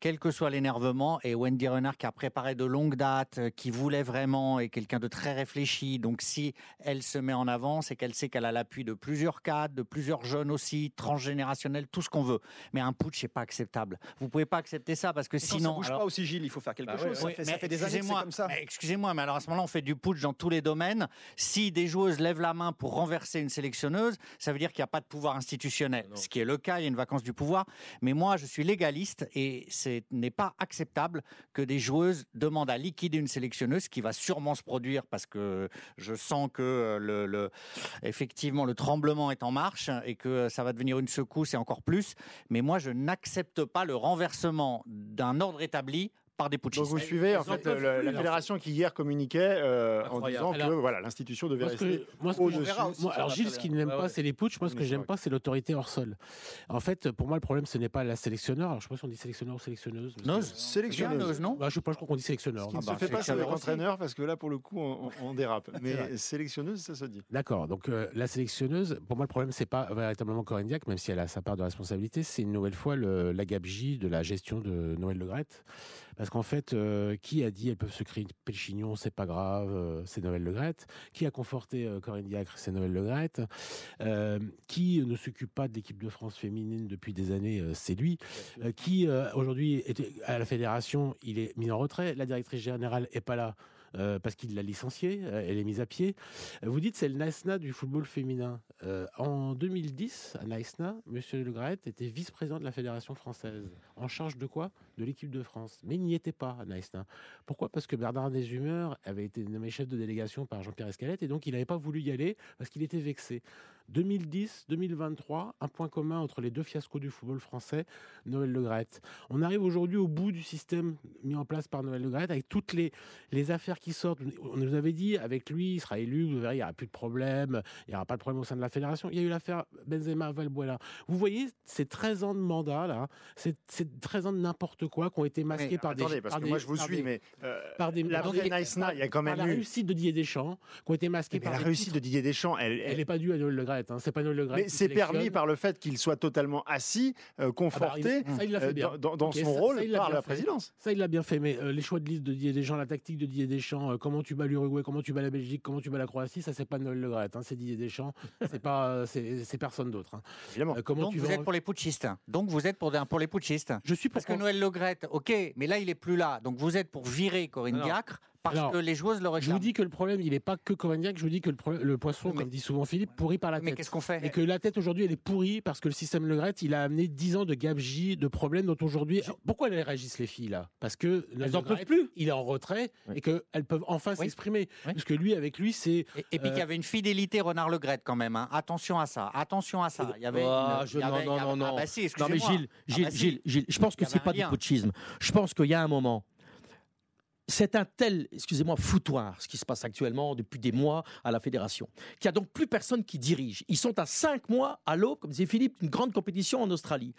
quel que soit l'énervement, et Wendy Renard qui a préparé de longue date, euh, qui voulait vraiment, et quelqu'un de très réfléchi. Donc si elle se met en avant, c'est qu'elle sait qu'elle a l'appui de plusieurs cadres, de plusieurs jeunes aussi, transgénérationnels, tout ce qu'on veut. Mais un putsch, c'est pas acceptable. Vous pouvez pas accepter ça parce que Quand ça sinon. bouge alors- pas aussi, Gilles, il faut faire quelque Bah chose. ça, oui, fait, ça fait des années que c'est comme ça. mais Excusez-moi, mais alors à ce moment-là, on fait du putsch dans tous les domaines. Si des joueuses lèvent la main pour renverser une sélectionneuse, ça veut dire qu'il n'y a pas de pouvoir institutionnel. Ce qui est le cas, il y a une vacance du pouvoir. Mais moi, je suis légaliste et ce n'est pas acceptable que des joueuses demandent à liquider une sélectionneuse, ce qui va sûrement se produire parce que je sens que euh, le, effectivement le tremblement est en marche et que ça va devenir une secousse et encore plus. Mais moi, je n'accepte pas le renversement d'un ordre établi par des putschistes. Donc vous suivez en Ils en fait le- la fédération qui hier communiquait euh, en disant que voilà l'institution devait rester au-dessus. alors Gilles, ce qu'il n'aime Ouais, pas, ouais. c'est les putsch. Moi, ce que c'est j'aime pas, c'est l'autorité hors sol. En fait, pour moi, le problème, ce n'est pas la sélectionneur. Alors, je sais pas si on dit sélectionneur ou sélectionneuse. Nose Sélectionneuse. Non Bah, je sais pas, je crois qu'on dit sélectionneur. Ce qui ne non se bah, fait pas sélectionneur avec entraîneur parce que là pour le coup on, dérape. Mais sélectionneuse ça se dit. D'accord. Donc euh, la sélectionneuse, pour moi, le problème c'est pas véritablement Corinne même si elle a sa part de responsabilité. C'est une nouvelle fois le, la gabegie de la gestion de Noël Le Graët. Parce qu'en fait, euh, qui a dit elles peuvent se créer une péchignon, c'est pas grave, euh, c'est Noël Le Graët. Qui a conforté euh, Corinne Diacre, c'est Noël Le Graët. Euh, qui ne s'occupe pas de l'équipe de France féminine depuis des années, c'est lui. Qui aujourd'hui est à la fédération, il est mis en retrait. La directrice générale est pas là. Euh, parce qu'il l'a licenciée, euh, elle est mise à pied. Euh, Vous dites c'est le Naïsna du football féminin. En 2010, à Naïsna, M. Le Graët était vice-président de la Fédération française. En charge de quoi? De l'équipe de France. Mais il n'y était pas à Naïsna. Pourquoi? Parce que Bernard Deshumeurs avait été nommé chef de délégation par Jean-Pierre Escalette et donc il n'avait pas voulu y aller parce qu'il était vexé. 2010-2023, un point commun entre les deux fiascos du football français, Noël Le Graët. On arrive aujourd'hui au bout du système mis en place par Noël Le Graët avec toutes les, les affaires qui sortent. On nous avait dit, avec lui, il sera élu, vous verrez, il n'y aura plus de problème, il n'y aura pas de problème au sein de la fédération. Il y a eu l'affaire Benzema-Valbuena. Vous voyez, ces 13 ans de mandat, là, ces, ces 13 ans de n'importe quoi qui ont été masqués Mais par attendez des... parce par que des- moi je vous par suis des- mais euh, par des, la par Naïsna, il y a quand par même la eu réussite de Didier Deschamps, qui ont été masqués mais par la réussite de Didier Deschamps elle, Elle elle- n'est pas due à Noël Le Hein. c'est pas Noël Le mais c'est permis par le fait qu'il soit totalement assis, euh, Ah bah, conforté il- ça, il l'a fait euh, bien. dans, son ça- rôle ça, par la fait. présidence. Ça, il l'a bien fait, mais euh, les choix de liste de Didier Deschamps, la tactique de Didier Deschamps, euh, comment tu bats l'Uruguay, comment tu bats la Belgique, comment tu bats la Croatie, ça, c'est pas Noël Le Graët, hein, c'est Didier Deschamps, c'est pas, euh, c'est personne d'autre. hein. Évidemment. Euh, comment Donc tu vous vas êtes en- pour les putschistes. Donc vous êtes pour, des- pour les putschistes. Je suis pour Parce que Noël Le Graët, ok, mais là il est plus là. Donc vous êtes pour virer Corinne Diacre parce alors, que les joueuses le Je vous réclament. dis que le problème, il n'est pas que Covagnac, je vous dis que le, problème- le poisson, Mais- comme dit souvent Philippe, pourrit par la mais tête. qu'est-ce qu'on fait? Et que la tête aujourd'hui, elle est pourrie parce que le système Le Graët, il a amené 10 ans de gabegie, de problèmes dont aujourd'hui. Pourquoi elles réagissent les filles là? Parce que Elles en Le peuvent plus. Il est en retrait et qu'elles peuvent enfin Oui. s'exprimer. Oui. Parce que lui, avec lui, c'est. Et, et puis Euh, qu'il y avait une fidélité Renard Le Graët quand même. hein. Attention à ça. Attention à ça. Il y avait. Ah, une- je- il y avait- non, il y avait- non, non, Ah non. bah si, Non mais excusez-moi. Gilles, Ah Gilles, bah si. Gilles, Gilles, je pense que c'est pas du putschisme. Je pense qu'il y a un moment. C'est un tel, excusez-moi, foutoir, ce qui se passe actuellement depuis des mois à la fédération, qu'il n'y a donc plus personne qui dirige. Ils sont à cinq mois à l'aube, comme disait Philippe, d'une grande compétition en Australie.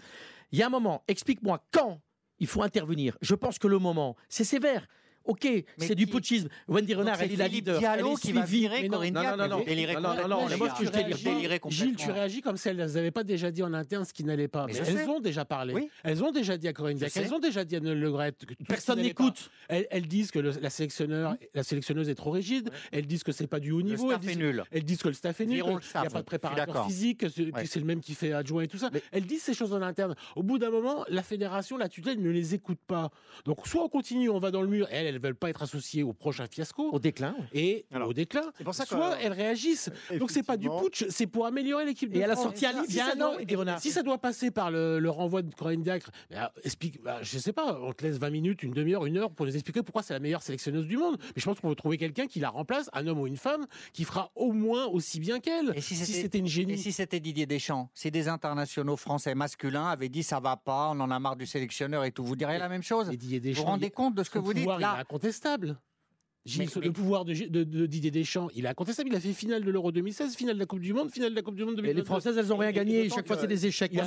Il y a un moment, explique-moi quand il faut intervenir. Je pense que le moment, c'est sévère. Ok, c'est du putschisme. Wendy Renard, elle est la leader. Diallo qui va virer Corinne non, non, non, moi, je. Gilles, tu réagis comme si elles n'avaient pas déjà dit en interne ce qui n'allait pas. Elles ont déjà parlé. Elles ont déjà dit à Corinne sais. elles ont déjà dit à Noël Personne n'écoute. Elles, disent que la sélectionneur, la sélectionneuse est trop rigide. Elles disent que c'est pas du haut Le niveau. staff elles est disent, nul. elles disent que le staff est nul, qu'il n'y a pas de préparateur physique, c'est le même qui fait adjoint et tout ça. Elles disent ces choses en interne. Au bout d'un moment, la fédération, la tutelle ne les écoute pas. Donc soit on continue, on va dans le mur, et elles, veulent pas être associées au prochain fiasco. Au déclin. Et Alors, au déclin, pour ça soit elles réagissent. Donc c'est pas du putsch, c'est pour améliorer l'équipe Et elle a France. sorti un livre il y a ça un an, doit- Eddie Renard. Si ça doit passer par le, le renvoi de Corinne Diacre, bah, explique, bah, je sais pas, on te laisse 20 minutes, une demi-heure, une heure pour nous expliquer pourquoi c'est la meilleure sélectionneuse du monde. Mais je pense qu'on veut trouver quelqu'un qui la remplace, un homme ou une femme, qui fera au moins aussi bien qu'elle. Et si c'était- une Et génie. si c'était Didier Deschamps, si des internationaux français masculins avaient dit ça va pas, on en a marre du sélectionneur et tout, vous diriez la même chose? Et Didier Vous vous Deschamps, rendez compte de ce que vous dites? pouvoir, là incontestable. Gilles, Mais- sur mais- le pouvoir de, de- de Didier Deschamps, il est incontestable. Il a fait finale de l'Euro 2016, finale de la Coupe du Monde, finale de la Coupe du Monde Et 2022. les Françaises, elles n'ont rien Et- et gagné. Chaque fois, c'est des échecs, Il y,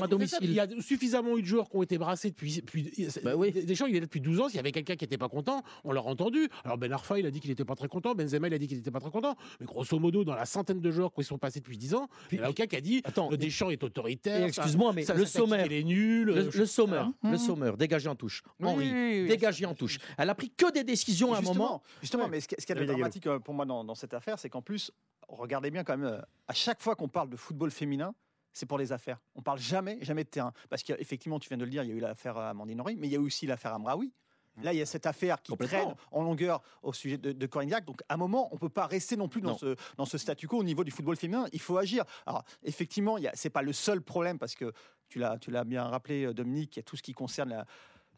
a, il y suffisamment eu de joueurs qui ont été brassés depuis. depuis Bah oui. Deschamps, il est là depuis 12 ans. S'il y avait quelqu'un qui n'était pas content, on l'a entendu. Alors Ben Arfa, il a dit qu'il n'était pas très content. Benzema, il a dit qu'il n'était pas très content. Mais grosso modo, dans la centaine de joueurs qui sont passés depuis 10 ans, il n'y en a aucun qui a dit Attends, le Deschamps est autoritaire. Excuse-moi, mais ça- le sommaire. Il est nul. Le, euh, le sommeur, Mhm. le sommeur, dégagé en touche. Henri, dégagé en touche. Elle a pris que des décisions à un moment. justement. Mais ce qui ce qui est dramatique euh, pour moi dans, dans cette affaire, c'est qu'en plus, regardez bien quand même, euh, à chaque fois qu'on parle de football féminin, c'est pour les affaires. On parle jamais, jamais de terrain. Parce qu'effectivement, tu viens de le dire, il y a eu l'affaire Amandine Henry, mais il y a eu aussi l'affaire Amraoui. Là, il y a cette affaire qui traîne en longueur au sujet de, de Corinne Diacre. Donc, à un moment, on ne peut pas rester non plus dans Non. ce, dans ce statu quo au niveau du football féminin. Il faut agir. Alors, effectivement, ce n'est pas le seul problème parce que tu l'as bien rappelé, euh, Dominique, il y a tout ce qui concerne la,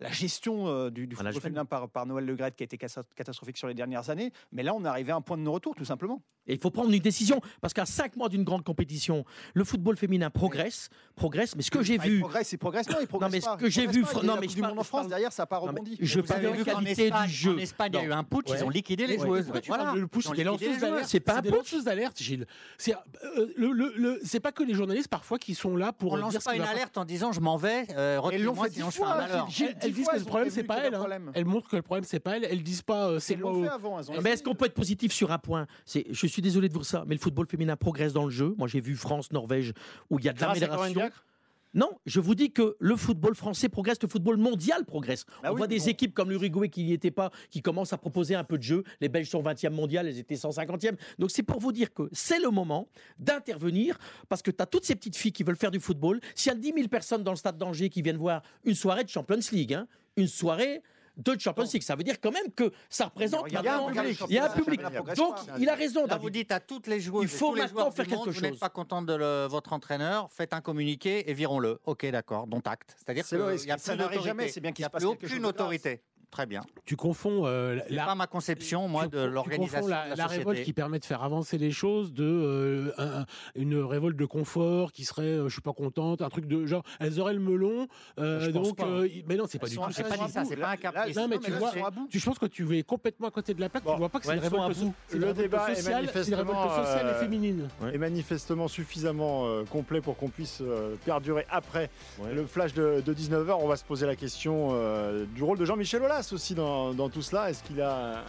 la gestion euh, du, football féminin par, par Noël Le Graët qui a été catastrophique sur les dernières années. Mais là, on est arrivé à un point de non-retour, tout simplement. Et il faut prendre une décision parce qu'à cinq mois d'une grande compétition, le football féminin progresse, progresse. Mais ce que j'ai Ah, Il vu, progresse, il progresse. Non, il progresse mais ce pas. que Il j'ai vu, pas. Il non, mais je du parle- monde en je France, derrière, ça n'a pas Non, rebondi. je parle de qualité Espagne, du jeu. en Espagne, il y a eu un putsch, ils ont liquidé les Ouais, joueuses. Voilà. le liquidé lanceuses les d'alerte. C'est pas un putsch. d'alerte, Gilles. C'est euh, le, le- le- c'est pas que les journalistes parfois qui sont là pour On lance ce pas une alerte en disant je m'en vais, euh, retenez-moi sinon je fais un malheur. Gilles. Elles, disent que le problème c'est pas un hein. Elles montrent que le problème c'est pas elles. Elles disent pas euh, c'est Ils moi. l'ont au- fait avant. elles ont Mais est-ce qu'on peut être positif sur un point? C'est, Je suis désolé de vous ça, mais le football féminin progresse dans le jeu. Moi, j'ai vu France, Norvège, où il y a de l'amélioration. Non, je vous dis que le football français progresse, le football mondial progresse. Bah On oui, voit des bon. équipes comme l'Uruguay qui n'y étaient pas, qui commencent à proposer un peu de jeu. Les Belges sont 20e mondial, elles étaient 150e. Donc c'est pour vous dire que c'est le moment d'intervenir parce que tu as toutes ces petites filles qui veulent faire du football. S'il y a 10 000 personnes dans le stade d'Angers qui viennent voir une soirée de Champions League, hein, une soirée de Champions League, ça veut dire quand même que ça représente Regardez, maintenant- regardez le Il y a un public. Donc il a raison, Là, vous dites à toutes les joueuses, Il faut maintenant faire quelque monde, Vous chose. n'êtes pas content de le- votre entraîneur, faites un communiqué et virons-le. Ok, d'accord, dont acte. C'est-à-dire a Ça plus n'arrive jamais, c'est bien qu'il Il n'y a plus chose aucune autorité. Très bien. Tu confonds euh, la, pas ma conception, moi, tu de l'organisation la, de la, la révolte société. qui permet de faire avancer les choses de euh, un- une révolte de confort qui serait euh, je suis pas contente un truc de genre elles auraient le melon euh, Je pense donc pas. euh, mais non c'est pas Elles du sont- tout ça pas ça, c'est pas un caprice. non mais Non, tu vois tu je pense que tu es complètement à côté de la plaque Bon. tu vois pas que c'est une révolte Le débat est manifestement, sociale et féminine est manifestement suffisamment complet pour qu'on puisse perdurer après le flash de, 19h. On va se poser la question du rôle de Jean-Michel Aulas aussi dans, dans tout cela? Est-ce qu'il a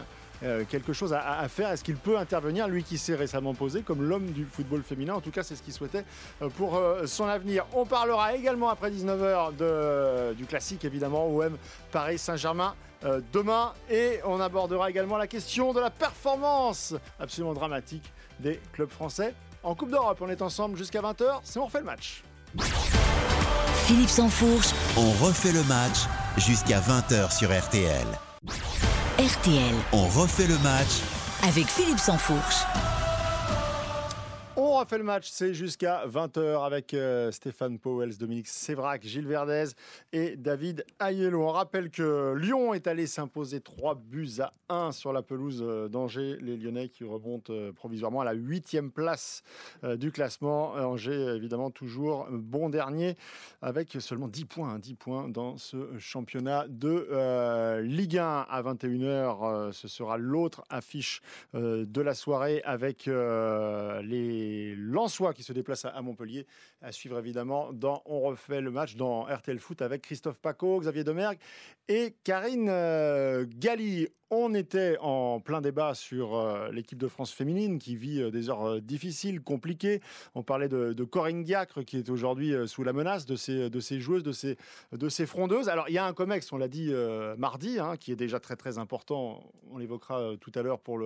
euh, quelque chose à, à faire? Est-ce qu'il peut intervenir Lui qui s'est récemment posé comme l'homme du football féminin? En tout cas, c'est ce qu'il souhaitait euh, pour euh, son avenir. On parlera également après 19h de, du classique, évidemment, OM Paris Saint-Germain. euh, demain et on abordera également la question de la performance absolument dramatique des clubs français en Coupe d'Europe. On est ensemble jusqu'à 20h, c'est on refait le match. Philippe Sansfourche, On refait le match jusqu'à 20h sur RTL. RTL, On refait le match avec Philippe Sansfourche. On refait le match, c'est jusqu'à 20h avec euh, Stéphane Powels, Dominique Sévrac, Gilles Verdez et David Ayello. On rappelle que Lyon est allé s'imposer 3 buts à 1 sur la pelouse euh, d'Angers. Les Lyonnais qui remontent euh, provisoirement à la 8 place du classement. Angers, évidemment, toujours bon dernier avec seulement 10 points, hein, 10 points dans ce championnat de Ligue 1 à 21h. euh, ce sera l'autre affiche de la soirée avec euh, les qui se déplacent à, Montpellier. À suivre évidemment dans On refait le match dans RTL Foot avec Christophe Paco, Xavier Demergue et Karine euh, Galli. On était en plein débat sur euh, l'équipe de France féminine qui vit euh, des heures difficiles, compliquées. On parlait de, Corinne Diacre qui est aujourd'hui sous la menace de ses, joueuses, de ses, de ses frondeuses. Alors il y a un COMEX, on l'a dit mardi, hein, qui est déjà très très important. On l'évoquera tout à l'heure pour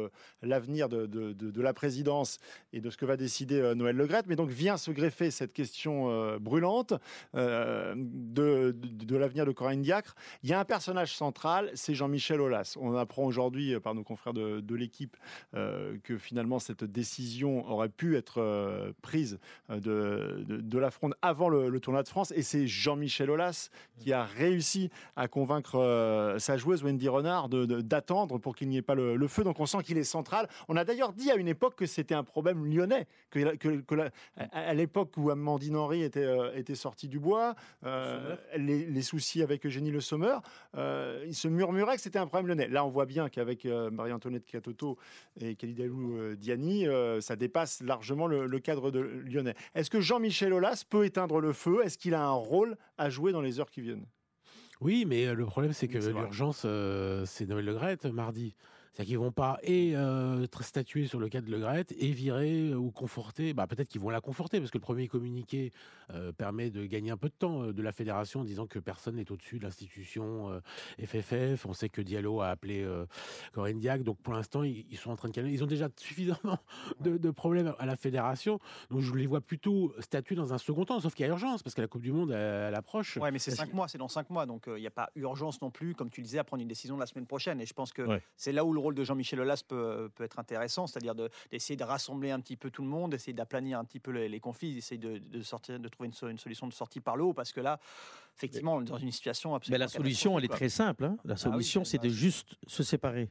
l'avenir de la présidence et de ce que va décider euh, Noël Legrette. Mais donc vient se greffer cette question euh, brûlante euh, de, de- l'avenir de Corinne Diacre. Il y a un personnage central, c'est Jean-Michel Aulas. On apprend aujourd'hui par nos confrères de, l'équipe que finalement cette décision aurait pu être prise de, de, la fronde avant le, tournoi de France. Et c'est Jean-Michel Aulas qui a réussi à convaincre sa joueuse Wendy Renard d'attendre pour qu'il n'y ait pas le, feu. Donc on sent qu'il est central. On a d'ailleurs dit à une époque que c'était un problème lyonnais, que, que- que la- à, à l'époque où Amandine Henry était, euh, était sortie du bois, euh, les, les soucis avec Eugénie Le Sommer, euh, il se murmurait que c'était un problème lyonnais. Là, on voit bien qu'avec Marie-Antoinette Catoto et Kalidalou Diani, ça dépasse largement le, le cadre de lyonnais. Est-ce que Jean-Michel Aulas peut éteindre le feu? Est-ce qu'il a un rôle à jouer dans les heures qui viennent? Oui, mais le problème, c'est que l'urgence, euh, c'est Noël Le Graët mardi. C'est-à-dire qu'ils vont pas et euh, statuer sur le cas de Le Graët et virer euh, ou conforter. Bah, peut-être qu'ils vont la conforter parce que le premier communiqué euh, permet de gagner un peu de temps euh, de la fédération en disant que personne n'est au-dessus de l'institution FFF. On sait que Diallo a appelé Corinne Diac. Donc pour l'instant, ils, ils sont en train de calmer. Ils ont déjà suffisamment de, de problèmes à la fédération. Donc je les vois plutôt statuer dans un second temps. Sauf qu'il y a urgence parce que la Coupe du Monde, elle, elle approche. Ouais, mais c'est cinq mois, c'est dans cinq mois, donc il n'y a pas urgence non plus, comme tu le disais, à prendre une décision la semaine prochaine. Et je pense que Ouais. c'est là où le rôle de Jean-Michel Aulas peut, peut être intéressant, c'est-à-dire de- d'essayer de, rassembler un petit peu tout le monde, d'essayer d'aplanir un petit peu les, les conflits, d'essayer de, de sortir, de trouver une, so- une solution de sortie par le haut, parce que là, effectivement, on est dans une situation Mais absolument. la solution, elle est très simple. hein. La solution, oui, c'est de juste se séparer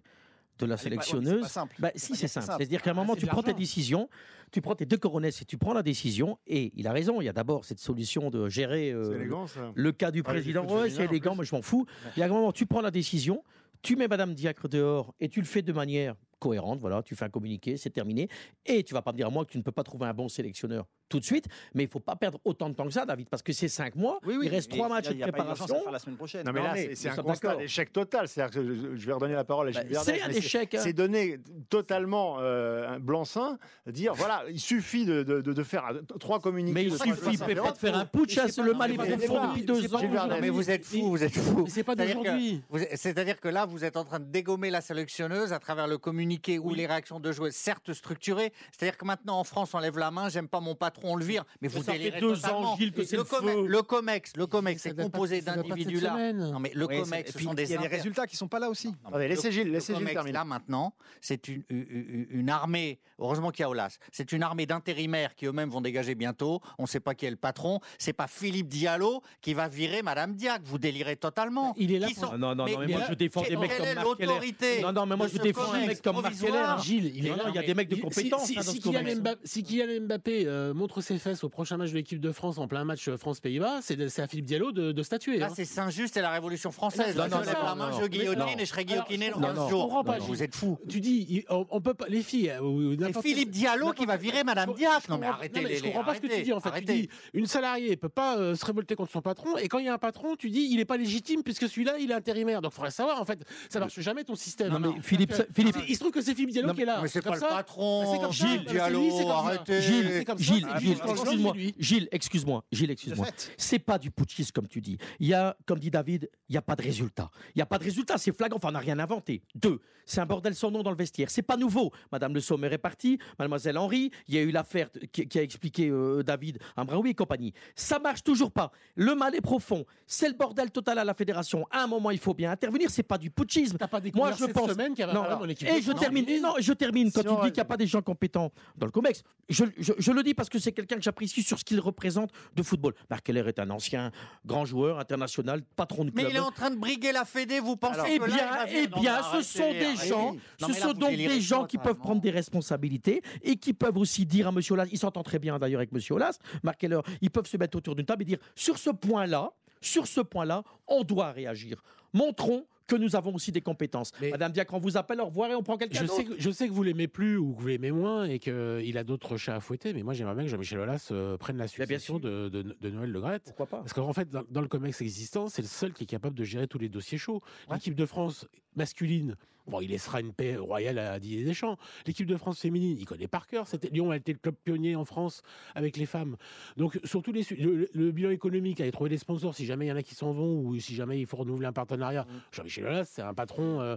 de la pas- ouais, mais sélectionneuse. pas simple. Bah, C'est si, c'est simple. C'est-à-dire qu'à un Ah, moment, tu de prends tes l'argent. décisions, tu prends tes deux coronesses et tu prends la décision. Et il a raison, il y a d'abord cette solution de gérer euh, élégant, le cas du Ouais, président. Ouais, c'est élégant, mais je m'en fous. Il y a un moment, tu prends la décision, tu mets Madame Diacre dehors et tu le fais de manière cohérente. Voilà, tu fais un communiqué, c'est terminé. Et tu vas pas me dire à moi que tu ne peux pas trouver un bon sélectionneur tout de suite, mais il faut pas perdre autant de temps que ça, David, parce que c'est cinq mois. Oui, oui, il reste trois matchs il y a de pas d'urgence à préparation. faire la semaine prochaine. Non mais Non, là, c'est- un constat d'échec total. C'est-à-dire que je, je vais redonner la parole à Bah, Gilles Verdez, c'est un échec, hein. C'est donner totalement euh, un blanc-seing, dire voilà, il suffit de, de- de- de faire trois communiqués. Mais il suffit pas de faire un putsch, hein, le mal est profond depuis deux ans. Mais vous êtes fou, vous êtes fou. C'est pas d'aujourd'hui. C'est-à-dire que là, vous êtes en train de dégommer la sélectionneuse à travers le communiqué ou Oui. les réactions de joueurs, certes structurées. C'est-à-dire que maintenant, en France, on lève la main, j'aime pas mon patron, on le vire. Mais vous ça fait délirez deux totalement. ans, Gilles, que c'est le, le Comex, feu. le Comex, le Comex, c'est composé d'individus là. Non, mais le c'est- Comex, ce sont Il des y a des résultats qui sont pas là aussi. Non, Attendez, laissez le- Gilles, le laissez Gilles terminer. Là maintenant, c'est une, une- armée. Heureusement qu'il y a Olas. C'est une armée d'intérimaires qui eux-mêmes vont dégager bientôt. On ne sait pas qui est le patron. C'est pas Philippe Diallo qui va virer Madame Diac. Vous délirez totalement. Il est là sont- Ah non, non, non, mais moi là, je défends des mecs comme Marc Keller. Non, non, mais moi je défends un Comex mec comme. Provisoire Gilles, il est là. non, il y a des mecs de compétence, Si, hein, si, Kylian. Mbappé, si Kylian Mbappé, euh, montre ses fesses au prochain match de l'équipe de France en plein match euh, France-Pays-Bas, c'est à Philippe Diallo de, de statuer. Là, hein. c'est Saint-Just, c'est la Révolution française. Non, non, non, je guillotine non. et je serai guillotiné dans je 15 comprends jours. Vous êtes fous. Tu dis, on, peut pas, les filles, euh, C'est Philippe Diallo qui va virer Madame Diac. Non, mais arrêtez Je comprends pas ce que tu dis en fait. Tu dis, une salariée peut pas se révolter contre son patron, et quand il y a un patron, tu dis, il est pas légitime puisque celui-là, il est intérimaire. Donc, il faudrait savoir en fait, ça marche jamais ton système. Non, mais Philippe, Philippe, il se trouve que c'est Philippe Diallo Non, qui est là. Mais c'est pas le patron. Gilles Diallo, arrêtez. Gilles. Gilles, Gilles, excuse-moi. Gilles, excuse-moi, Gilles, excuse-moi. C'est pas du putschisme comme tu dis. Il y a, comme dit David, il n'y a pas de résultat. Il n'y a pas de résultat, c'est flagrant. Enfin, on n'a rien inventé. Deux, c'est un bordel sans nom dans le vestiaire. C'est pas nouveau. Madame Le Sommer est partie, Mademoiselle Henry. Il y a eu l'affaire qui, qui a expliqué euh, David Ambraoui et compagnie. Ça marche toujours pas. Le mal est profond. C'est le bordel total à la fédération. À un moment, il faut bien intervenir. C'est pas du putschisme. T'as pas découvert Moi, je cette pense. semaine qu'il y avait un problème et je France. Termine. Non, je termine. Quand Si tu on dis qu'il n'y a pas des gens compétents dans le COMEX, je, je- je le dis parce que c'est quelqu'un que j'apprécie sur ce qu'il représente de football. Marc Keller est un ancien grand joueur international, patron de Mais club. il est en train de briguer la Fédé, vous pensez Eh que bien, eh bien, mais ce sont des arrêtez. gens, Non, ce mais là, sont donc des gens qui peuvent prendre des responsabilités et qui peuvent aussi dire à Monsieur Olas, il s'entend très bien d'ailleurs avec Monsieur Olas, Marc Keller, ils peuvent se mettre autour d'une table et dire sur ce point-là, sur ce point-là, on doit réagir. Montrons que nous avons aussi des compétences. Mais- Madame Diacre, on vous appelle, au revoir et on prend quelqu'un Je d'autre. sais, que, je sais que vous l'aimez plus ou que vous l'aimez moins et qu'il a d'autres chats à fouetter, mais moi j'aimerais bien que Jean-Michel Aulas euh, prenne la succession de, de- de Noël Le Graët. Pourquoi pas? Parce qu'en fait, dans, dans le COMEX existant, c'est le seul qui est capable de gérer tous les dossiers chauds. L'équipe de France masculine, bon, il laissera une paix royale à Didier Deschamps. L'équipe de France féminine, il connaît par cœur. C'était Lyon a été le club pionnier en France avec les femmes. Donc, sur tous les le, le bilan économique, aller trouver des sponsors, si jamais il y en a qui s'en vont ou si jamais il faut renouveler un partenariat. Jean-Michel Aulas, c'est un patron euh,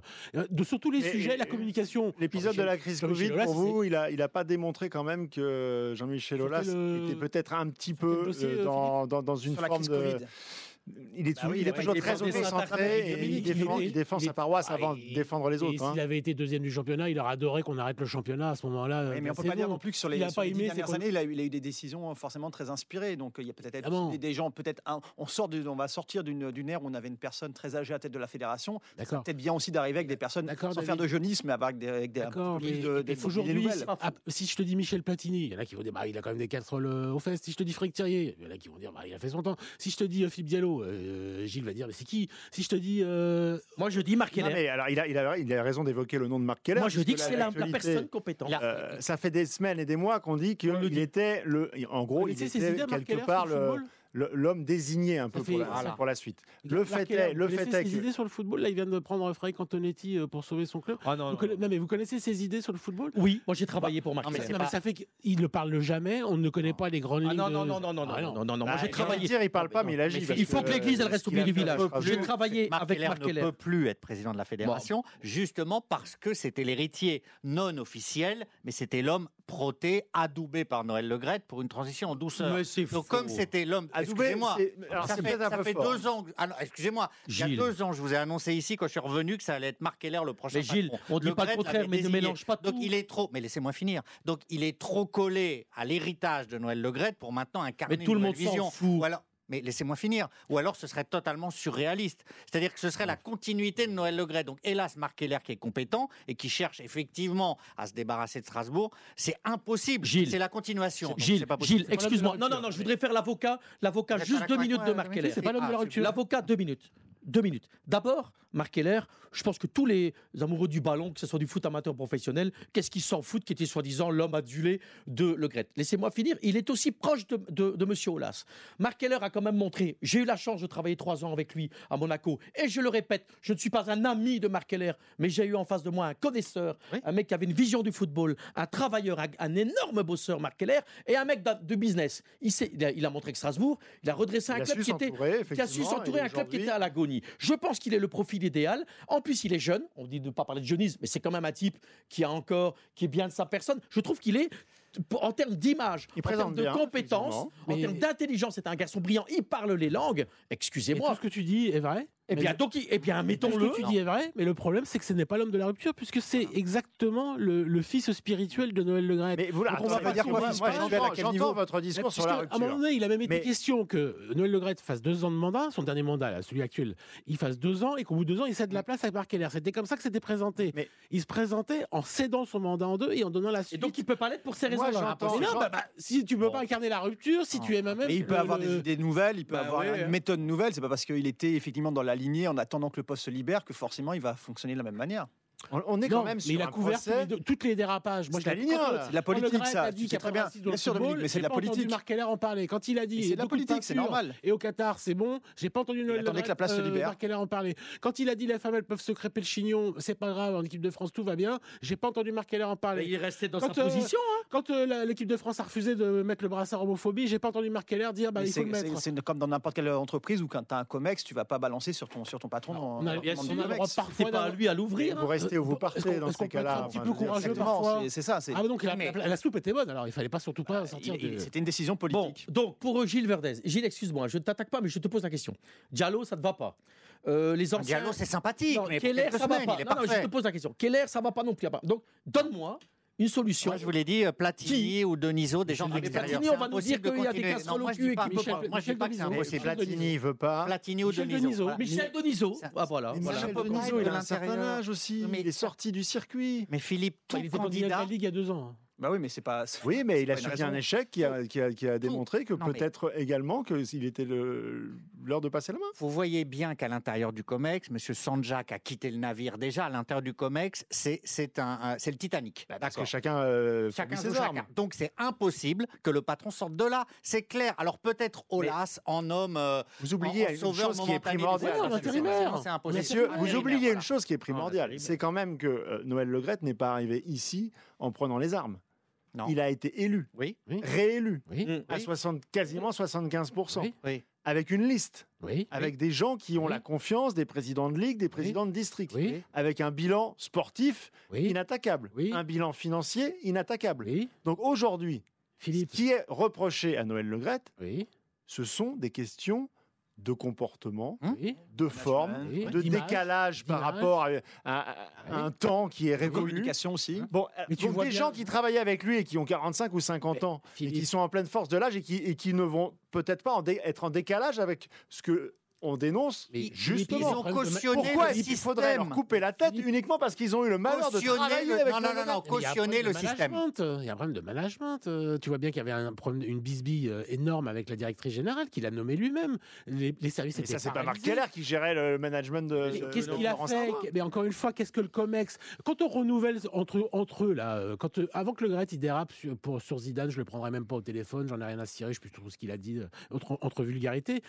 de sur tous les Et- sujets, et- la communication. L'épisode de la crise Covid, Aulas, pour vous, il a, il a pas démontré quand même que Jean-Michel Aulas euh, était peut-être un petit peu dossier, euh, euh, dans, dans, dans une il est, bah toujours très auto-centré il défend, sa paroisse avant de défendre les autres. S'il hein. avait été deuxième du championnat, il aurait adoré qu'on arrête le championnat à ce moment-là. Mais on ne peut pas dire non plus que sur les, dernières années, il a, eu, des décisions euh, forcément très inspirées. Donc euh, il y a peut-être ah des gens, peut-être on sort, on va sortir d'une ère où on avait une personne très âgée à tête de la fédération. C'est peut-être bien aussi d'arriver avec des personnes sans faire de jeunisme, mais avec des, avec nouvelles. Ah, si je te dis Michel Platini, il y en a qui vont dire bah, il a quand même des casseroles euh, aux fesses. Si je te dis Frick Thierry, il y en a qui vont dire il a fait son temps. Si je te dis Philippe Diallo euh, Gilles va dire mais c'est qui? Si je te dis, euh, moi je dis Marc Keller. Mais alors il a, il a, il a raison d'évoquer le nom de Marc Keller. Moi je dis que c'est la, personne compétente. Euh, ça fait des semaines et des mois qu'on dit qu'il était le, en gros, il était quelque part le l'homme désigné un peu pour, la, suite. Le fait est, le fait est ses idées sur le football là, il vient de prendre Frédéric Cantonetti euh, pour sauver son club. Ah non, mais vous connaissez ses idées sur le football? Oui, moi j'ai travaillé pour bah, Marc. Non, mais, ça fait qu'il ne parle jamais, on ne connaît pas les grandes ah lignes. Non, non, non, non, non, ah, non, non, non, bah, j'ai travaillé. Dire, il parle pas, mais il agit. Il faut que l'Église reste au milieu du village. J'ai travaillé avec Marc Keller. Ne peut plus être président de la fédération, justement parce que c'était l'héritier non officiel, mais c'était l'homme Proté adoubé par Noël Legrette pour une transition en douceur. Donc comme c'était l'homme, excusez-moi, ça fait, deux hein. ans, ah excusez-moi, il y a deux ans, je vous ai annoncé ici quand je suis revenu que ça allait être Markeler le prochain. Mais Gilles, on ne dit pas le contraire, mais désigné. ne mélange pas tout. Donc il est trop, mais laissez-moi finir. Donc il est trop collé à l'héritage de Noël Legrette pour maintenant incarner mais tout une le monde vision. Fout mais laissez-moi finir. Ou alors ce serait totalement surréaliste. C'est-à-dire que ce serait la continuité de Noël Legret. Donc hélas, Marc Keller qui est compétent et qui cherche effectivement à se débarrasser de Strasbourg, c'est impossible. Gilles. C'est la continuation. Gilles, excuse-moi. Non, non, non, je voudrais faire l'avocat, l'avocat juste deux minutes de Marc Keller. C'est pas l'homme de la rupture. L'avocat, deux minutes. Deux minutes. D'abord, Marc Keller, je pense que tous les amoureux du ballon, que ce soit du foot amateur professionnel, qu'est-ce qu'ils s'en foutent, qui était soi-disant l'homme adulé de Le Gret. Laissez-moi finir, il est aussi proche de, M. Olas. Marc Keller a quand même montré, j'ai eu la chance de travailler trois ans avec lui à Monaco, et je le répète, je ne suis pas un ami de Marc Keller, mais j'ai eu en face de moi un connaisseur, un mec qui avait une vision du football, un travailleur, un, énorme bosseur, Marc Keller, et un mec de, business. Il, a, montré que Strasbourg, il a redressé un club a su un club qui était à l'agonie. Je pense qu'il est le profil idéal. En plus, il est jeune. On dit de ne pas parler de jeunisme, mais c'est quand même un type qui a encore, qui est bien de sa personne. Je trouve qu'il est en termes d'image, en termes de compétences, en termes d'intelligence, c'est un garçon brillant, il parle les langues. Excusez-moi. Tout ce que tu dis est vrai? Et bien, donc, et eh bien, mettons-le. Ce que tu dis est vrai, mais le problème, c'est que ce n'est pas l'homme de la rupture, puisque c'est ah. exactement le, le, fils spirituel de Noël Le Gret. Mais vous, là, on va pas dire quoi. Moi, j'entends votre discours sur la rupture. À un moment donné, il a même été mais... question que Noël Le Gret fasse deux ans de mandat, son dernier mandat, là, celui actuel, il fasse deux ans et qu'au bout de deux ans, il cède la mm. place à Marc Keller. C'était comme ça que c'était présenté. Mais... Il se présentait en cédant son mandat en deux et en donnant la suite. Et donc, il peut pas l'être pour ces raisons-là. Non, bah, bah, si tu ne peux pas incarner la rupture, si tu ah. es même. Il peut euh, avoir des euh, idées nouvelles, il peut bah avoir une méthode nouvelle. C'est pas parce qu'il était effectivement dans la en attendant que le poste se libère que forcément il va fonctionner de la même manière. On, est quand même sur mais il a couvert les toutes les dérapages. Moi, je la ligne, la politique, ça. C'est très bien. Bien sûr, mais c'est la politique. Marc en parler quand il a dit. C'est la politique, c'est normal. Et au Qatar, c'est bon. J'ai pas entendu. Attendez que la place se euh, libère. Marc Heller en parler quand il a dit les femmes elles peuvent se crêper le chignon, c'est pas grave. En équipe de France, tout va bien. J'ai pas entendu Marc en parler. Mais il restait dans sa euh, position. Hein. Quand euh, l'équipe de France a refusé de mettre le brassard homophobie, j'ai pas entendu Marc dire bah, il faut le. C'est comme dans n'importe quelle entreprise où quand t'as un comex, tu vas pas balancer sur ton patron. Non, dans, pas à lui à l'ouvrir vous partez dans ces cas-là. Un petit peu courageux parfois. C'est ça. Ah, donc la soupe était bonne. Alors il fallait pas surtout pas ah, sortir. C'était une décision politique. Donc pour euh, Gilles Verdez, Gilles, excuse-moi, je ne t'attaque pas, mais je te pose la question. Diallo, ça ne va pas? Euh, les anciens... Diallo, c'est sympathique. Non, mais Keller, ça semaines, va pas. Je te pose la question. Keller, ça ne va pas non plus. Donc, donne-moi une solution. Moi, je vous l'ai dit, euh, Platini qui... ou Deniso, des gens de l'extérieur. Platini, on va nous dire qu'il y a des casseroles au cul et Michel, Moi, je ne pas que c'est impossible. Platini, il veut pas. Platini ou Deniso. Michel Deniso. Ah, voilà. Michel Deniso, il a un certain âge aussi. Il est sorti du circuit. Mais Philippe, tout candidat... Il était candidat à la Ligue il y a deux ans. Hein. Bah oui, mais c'est pas. Oui, mais il a subi un échec qui a, qui a, qui a démontré que peut-être mais... également qu'il était l'heure de passer la main. Vous voyez bien qu'à l'intérieur du COMEX, M. Sanjak a quitté le navire déjà. À l'intérieur du COMEX, c'est un, c'est le Titanic. Bah, Parce que chacun, euh, chacun ses armes. Chacun. Donc c'est impossible que le patron sorte de là. C'est clair. Alors peut-être, Olas, mais... en homme. Euh, vous oubliez une chose qui est primordiale. Ah, vous oubliez une chose qui est primordiale. C'est quand même que euh, Noël Le n'est pas arrivé ici en prenant les armes. Il a été élu, réélu, mm. à quasiment 75%, avec une liste, avec des gens qui ont la confiance des présidents de ligue, des présidents de district, avec un bilan sportif inattaquable, un bilan financier inattaquable. Donc aujourd'hui, ce qui est reproché à Noël Le ce sont des questions de comportement, Hum Oui. de forme, Oui. de décalage par rapport à, à- à un temps qui est révolu. Communication aussi. Bon, euh, Mais tu donc vois des bien- gens qui travaillaient avec lui et qui ont 45 ou 50 ans et qui sont en pleine force de l'âge et qui, et qui ne vont peut-être pas en être en décalage avec ce que on dénonce Mais justement. Ils ont cautionné Pourquoi le est-ce qu'il faudrait leur couper la tête uniquement parce qu'ils ont eu le malheur de Cautionner travailler le- avec non, non, non, non, il cautionner le système. management, euh, Il y a un problème de management. euh, Tu vois bien qu'il y avait un problème, une bisbille euh, énorme avec la directrice générale qu'il a nommée lui-même. Les, les services Mais étaient ça, c'est pas Marc. Keller qui gérait le management de. Mais Qu'est-ce qu'il a fait. Mais encore une fois, qu'est-ce que le Comex Quand on renouvelle entre, entre eux, là, quand, avant que le Gret il dérape sur, pour, sur Zidane, je le prendrai même pas au téléphone, j'en ai rien à cirer, je sais plus trop ce qu'il a dit entre, entre vulgarités.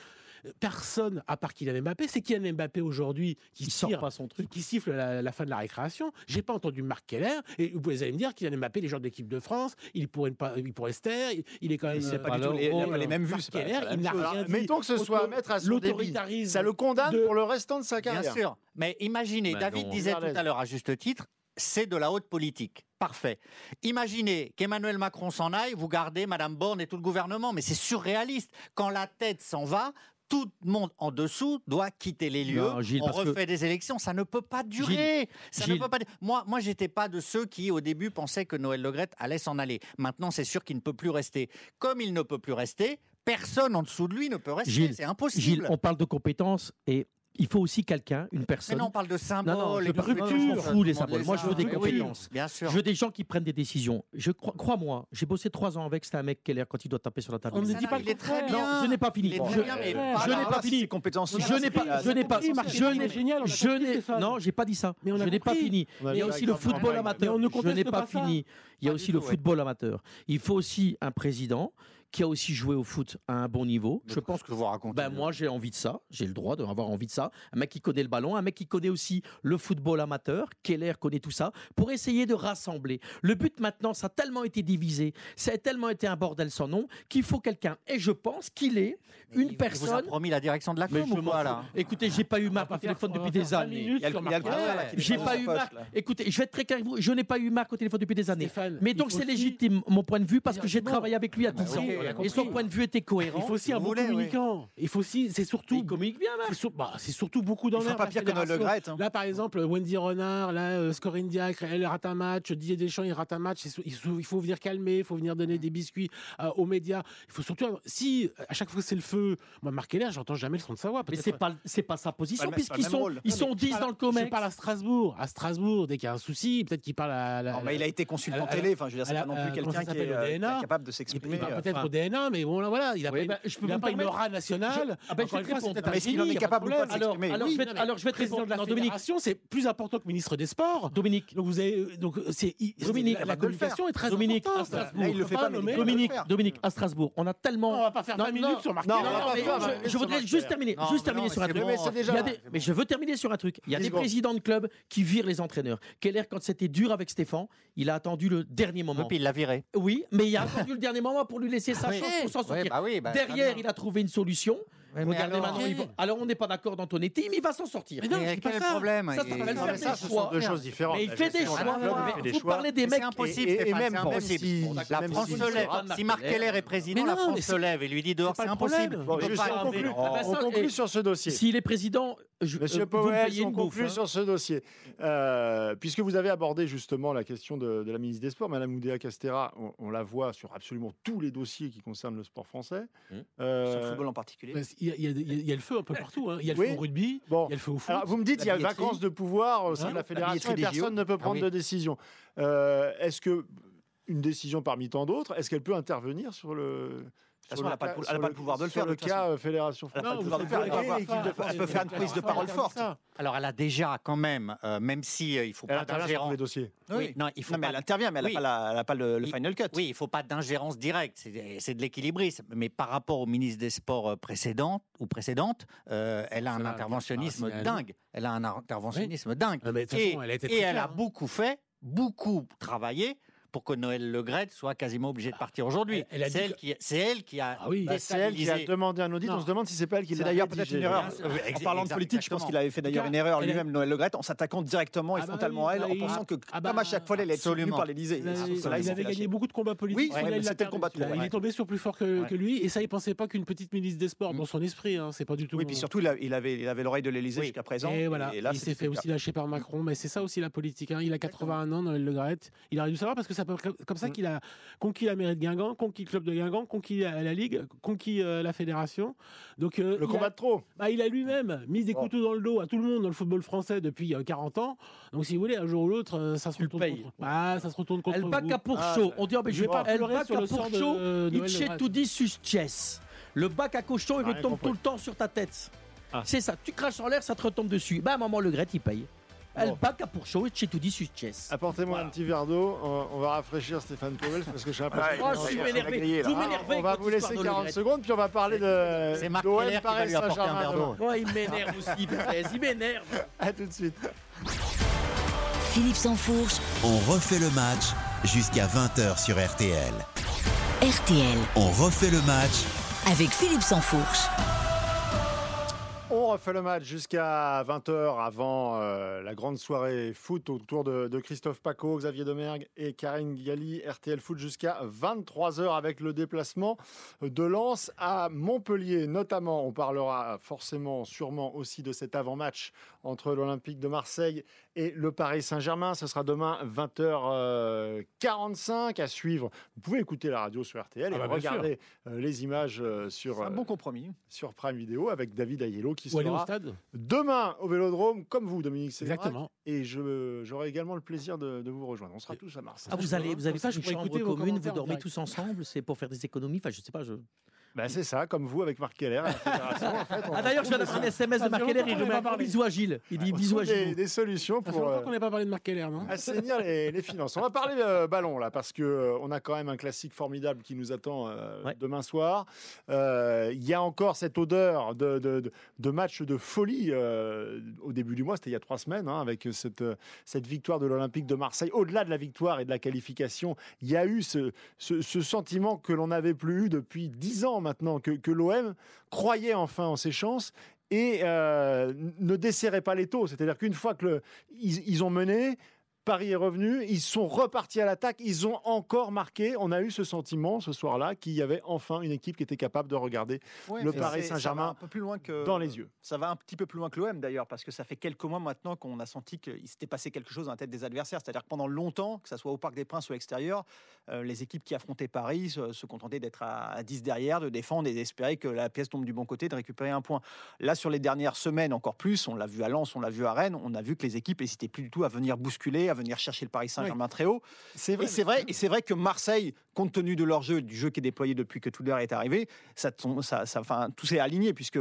Personne, à part Kylian Mbappé, c'est Kylian Mbappé aujourd'hui qui Il sort tire- pas son qui, truc. qui siffle la, la fin de la récréation. J'ai pas entendu Marc Keller. Et vous pouvez allez me dire Kylian Mbappé, les joueurs de l'équipe de France, il pourrait pas, il pourrait se taire. Il, est quand même. c'est euh, pas du tout les, l'euro, les- les mêmes vues. Marc Keller, pas il n'a rien Alors, dit mettons que ce soit contre mettre à son débit. l'autoritarisme Ça le condamne de- pour le restant de sa Bien carrière. sûr. Mais imaginez, Bah David non. disait tout à l'heure à juste titre, c'est de la haute politique. Parfait. Imaginez qu'Emmanuel Macron s'en aille, vous gardez Madame Borne et tout le gouvernement, mais c'est surréaliste. Quand la tête s'en va, tout le monde en dessous doit quitter les lieux. Non, Gilles, on que- refait des élections, ça ne peut pas durer. ça ne peut pas. Moi, moi, j'étais pas de ceux qui, au début, pensaient que Noël Legrette allait s'en aller. Maintenant, c'est sûr qu'il ne peut plus rester. Comme il ne peut plus rester, personne en dessous de lui ne peut rester. C'est impossible. Gilles, on parle de compétences et il faut aussi quelqu'un, une Mais personne. non, on parle de symboles. Non, non, je et de je rupture. m'en fous des symboles. les Moi, je veux a. des Oui, compétences. Bien sûr. Je veux des gens qui prennent des décisions. Je crois, crois-moi, j'ai bossé trois ans avec. C'était un mec Keller quand il doit taper sur la table. On ne dit pas il est très bien. Non, je n'ai pas fini. Je- mais je n'ai pas fini. compétences Je n'ai pas, je n'ai pas, je n'ai, génial, je n'ai, non, j'ai pas dit ça. Mais Je n'ai pas fini. Il y a aussi le football amateur. Mais Je n'ai pas fini. Il y a aussi le football amateur. Il faut aussi un président qui a aussi joué au foot à un bon niveau. Je pense que vous racontez. ben moi j'ai envie de ça, j'ai le droit d'avoir envie de ça. Un mec qui connaît le ballon, un mec qui connaît aussi le football amateur, Keller connaît tout ça, pour essayer de rassembler. Le but maintenant, ça a tellement été divisé, ça a tellement été un bordel sans nom, qu'il faut quelqu'un, et je pense qu'il est une Il vous a personne... promis la direction de la Mais com je ou quoi là Écoutez, j'ai pas eu Marc au téléphone depuis des années. J'ai pas eu Marc. Écoutez, je vais être très clair avec vous. Je n'ai pas eu Marc au téléphone depuis des années. Mais donc c'est légitime mon point de vue parce que j'ai travaillé avec lui à Bah 10 oui, ans et son point de vue était Il cohérent. faut aussi un bon voulez, communicant. Il faut aussi, c'est surtout. Il communique bien, Marc. C'est sur- bah, surtout beaucoup Il fera pas pire que Noël Le fédération. Graët, hein. Là, par exemple, Wendy Renard, là, euh, Scoring Diacre, elle rate un match, Didier Deschamps, il rate un match. Il faut, il faut venir calmer, il faut venir donner des biscuits euh, aux médias. Il faut surtout. Si, à chaque fois que c'est le feu, moi, Marc Keller, j'entends jamais le son de sa voix. Mais c'est pas c'est pas sa position puisqu'ils sont rôle. ils sont mais 10 je parle- dans le Comex. Je parle à Strasbourg. À Strasbourg, dès qu'il y a un souci, peut-être qu'il parle à. la- Non, mais il a été consultant télé. Enfin, je veux dire, c'est pas non euh, plus ça quelqu'un qui est euh, capable de Il, s'exprimer. il euh, peut-être DNA, mais bon, là, voilà, il a Oui, pas, bah, je peux il a pas une aura nationale. Ah ben, je Encore vais une te fois, répondre. c'est Non, mais est-ce qu'il en fini, est il pas de capable ou pas de. Alors, alors Oui, je vais non, te- alors je vais te président répondre. de la Non, Dominique, fédération, c'est plus important que ministre des Sports. Dominique, Donc vous avez donc c'est il- Dominique, la, la communication est très Dominique, à importante. Strasbourg. Là, il le On fait pas, mais est le Dominique. Dominique, à Strasbourg, on a tellement. On va pas faire Non, 20 non, minutes sur Marc non, pas je- je, voudrais juste terminer, juste mais terminer sur un truc. c'est Mais c'est c'est je veux terminer sur un truc. Il y a des présidents de clubs qui virent les entraîneurs. Keller, quand c'était dur avec Stéphane, il a attendu le dernier Et moment. puis il l'a viré. Oui, mais il a attendu le dernier moment pour lui laisser bah oui, bah, Derrière, il a trouvé une solution. Ouais, mais Regardez alors, maintenant, il va- alors on n'est pas d'accord d'Antonetti, mais il va s'en sortir. Mais non, Mais c'est pas quel est ça. le problème Ça, ça Et- s'appelle Non, faire mais des ça, ce sont choix. deux choses différentes. Mais il La fait des gestion choix. d'un club, il Mais fait des Vous choix. parlez des mecs. c'est impossible, Et- et Stéphane, même c'est impossible. si- La même France si- se lève. Si Marc Keller. Est président, Mais la non, France se c'est- lève et lui dit dehors, c'est c'est pas le impossible. problème. Bon, Il peut juste, pas- on conclut, Ah bah ça, on conclut et- sur ce dossier. S'il est président, je, Monsieur euh, Powell, on conclut hein. sur ce dossier. Euh, puisque vous avez abordé justement la question de, de la ministre des Sports, Madame Oudéa Castera, on, on la voit sur absolument tous les dossiers qui concernent le sport français. Mmh. Euh, Sur le football en particulier. Il y, a- il y a- il y a le feu un peu partout. hein. Il y a le Oui. feu au rugby, Bon. il y a le feu au foot. Alors, vous me dites qu'il y a billetterie. vacances de pouvoir au sein Hein de la La fédération et personne ne peut prendre oui. de décision. Euh, Est-ce que une décision parmi tant d'autres, est-ce qu'elle peut intervenir sur le Elle le n'a pas, le elle a pas pouvoir de le faire. le cas euh, fédération Elle française. peut faire une prise de parole forte. Alors elle a déjà quand même, euh, même si euh, il faut Elle pas d'ingérence. les dossiers. Oui, non, il faut Non, mais pas elle intervient, mais elle Oui. n'a pas, le, final cut. Oui, il faut pas d'ingérence directe, c'est de l'équilibrisme. Mais par rapport au ministre des Sports euh, précédente ou précédente, euh, elle a un interventionnisme dingue. Elle a un interventionnisme dingue. Ah, Et, elle a hein. beaucoup fait, beaucoup travaillé pour que Noël Legrette soit quasiment obligée de partir aujourd'hui. Elle- elle C'est dit elle, que- qui, c'est elle qui a. Ah oui. Bah, c'est elle qui a déstabilisé- demandé un audit. Non. On se demande si c'est pas elle qui C'est l'a d'ailleurs peut-être une erreur. En parlant de politique, je pense qu'il avait fait d'ailleurs une erreur elle lui-même, Noël Le Graët, en s'attaquant directement et Ah bah frontalement oui, à elle, bah en pensant que, ah comme bah, à chaque fois, elle être soutenue absolument. par l'Élysée. Il, avait fait gagné lâcher. beaucoup de combats politiques. Oui, c'était le combat Il est tombé sur plus fort que, lui. Et ça, il pensait pas qu'une petite milice des sports dans son esprit. hein, c'est pas du tout. Oui, puis surtout, il avait il avait l'oreille de l'Élysée jusqu'à présent. Et voilà, Et là, il s'est fait le aussi lâcher par Macron, mais c'est ça aussi la politique. hein. Il a 81 ans, Noël Le Graët. Il aurait dû savoir parce que c'est comme ça Mm. qu'il a conquis la mairie de Guingamp, conquis le club de Guingamp, conquis la, la Ligue, conquis euh, la fédération. Donc, euh, Le combat a, de trop. bah, il a lui-même mis des Bon. couteaux dans le dos à tout le monde dans le football français depuis euh, 40 ans. Donc, si vous voulez, un jour ou l'autre, euh, ça se Tu le retourne contre. Ah, ça se retourne contre bac à Ah, Pourchaud. On dit, oh, mais je vais pas elle pleurer bac sur à le sort de, euh, chess. Le bac à cochon, il Ah, retombe tout le temps sur ta tête. Ah. C'est ça. Tu craches en l'air, ça te retombe dessus. Bah, maman Le Gret, il paye. Bac à Pourchaud et chez tout dit sus chess. Apportez-moi un petit verre d'eau. On, on va rafraîchir Stéphane Powell parce que j'ai l'impression. Oh, qu'on- je suis énervé. Vous Ah, m'énervez. on va vous laisser histoire de 40 Le Gret. secondes, puis on va parler de C'est Marc Keller qui va Paris lui apporter un Saint-Germain verre d'eau. demain. Oh, il m'énerve aussi, il m'énerve. À tout de suite. Philippe Sansfourche, On refait le match jusqu'à 20h sur RTL. RTL, On refait le match avec Philippe Sansfourche. On refait le match jusqu'à 20h avant euh, la grande soirée foot autour de, de Christophe Paco, Xavier Domergue et Karine Galli. RTL Foot jusqu'à 23h avec le déplacement de Lens à Montpellier. Notamment, on parlera forcément, sûrement aussi de cet avant-match entre l'Olympique de Marseille et le Paris Saint-Germain. Ce sera demain 20h45 à suivre. Vous pouvez écouter la radio sur RTL Ah et bah, regarder euh, les images euh, sur, un euh, bon compromis. sur Prime Video avec David Ayello qui Ou aller au sera stade. demain au Vélodrome, comme vous, Dominique Sévérac. Exactement. Et je- j'aurai également le plaisir de, de vous rejoindre. On sera tous à Marseille. Ah, vous allez, vous avez je une pourrais chambre écouter vos commune, vous dormez direct. tous ensemble, c'est pour faire des économies. Enfin, je sais pas. Je... Ben, c'est ça, comme vous avec Marc Keller à la fédération. en fait, on Ah d'ailleurs, je viens d'avoir un SMS de Ça Marc Keller, il qu'on nous n'a met pas un bisou à Gilles. Il dit on bisou à trouve des, Gilles. des solutions Ça fait pour longtemps euh, qu'on n'a pas parlé de Marc Keller, non assainir les, les finances. On va parler euh, ballon là, parce que euh, on a quand même un classique formidable qui nous attend euh, Ouais. demain soir. Euh, Il y a encore cette odeur de, de, de- de match de folie euh, au début du mois, c'était il y a trois semaines, hein, avec cette, euh, cette victoire de l'Olympique de Marseille. Au-delà de la victoire et de la qualification, il y a eu ce, ce- ce sentiment que l'on n'avait plus eu depuis dix ans maintenant, que, l'OM croyait enfin en ses chances et euh, ne desserrait pas les taux. C'est-à-dire qu'une fois que le- ils, ils ont mené, Paris est revenu, ils sont repartis à l'attaque, ils ont encore marqué. On a eu ce sentiment ce soir-là qu'il y avait enfin une équipe qui était capable de regarder Ouais, le Paris Saint-Germain un peu plus loin que dans les yeux. Ça va un petit peu plus loin que l'OM d'ailleurs, parce que ça fait quelques mois maintenant qu'on a senti qu'il s'était passé quelque chose dans la tête des adversaires. C'est-à-dire que pendant longtemps, que ce soit au Parc des Princes ou à l'extérieur, euh, les équipes qui affrontaient Paris se, se contentaient d'être à, à 10 derrière, de défendre et d'espérer que la pièce tombe du bon côté, de récupérer un point. Là, sur les dernières semaines, encore plus, on l'a vu à Lens, on l'a vu à Rennes, on a vu que les équipes n'hésitaient plus du tout à venir bousculer, à venir chercher le Paris Saint-Germain très haut. C'est Et c'est vrai, et c'est vrai que Marseille, compte tenu de leur jeu, du jeu qui est déployé depuis que Tudor est arrivé, ça, tombe- ça, ça- enfin, tout s'est aligné puisque.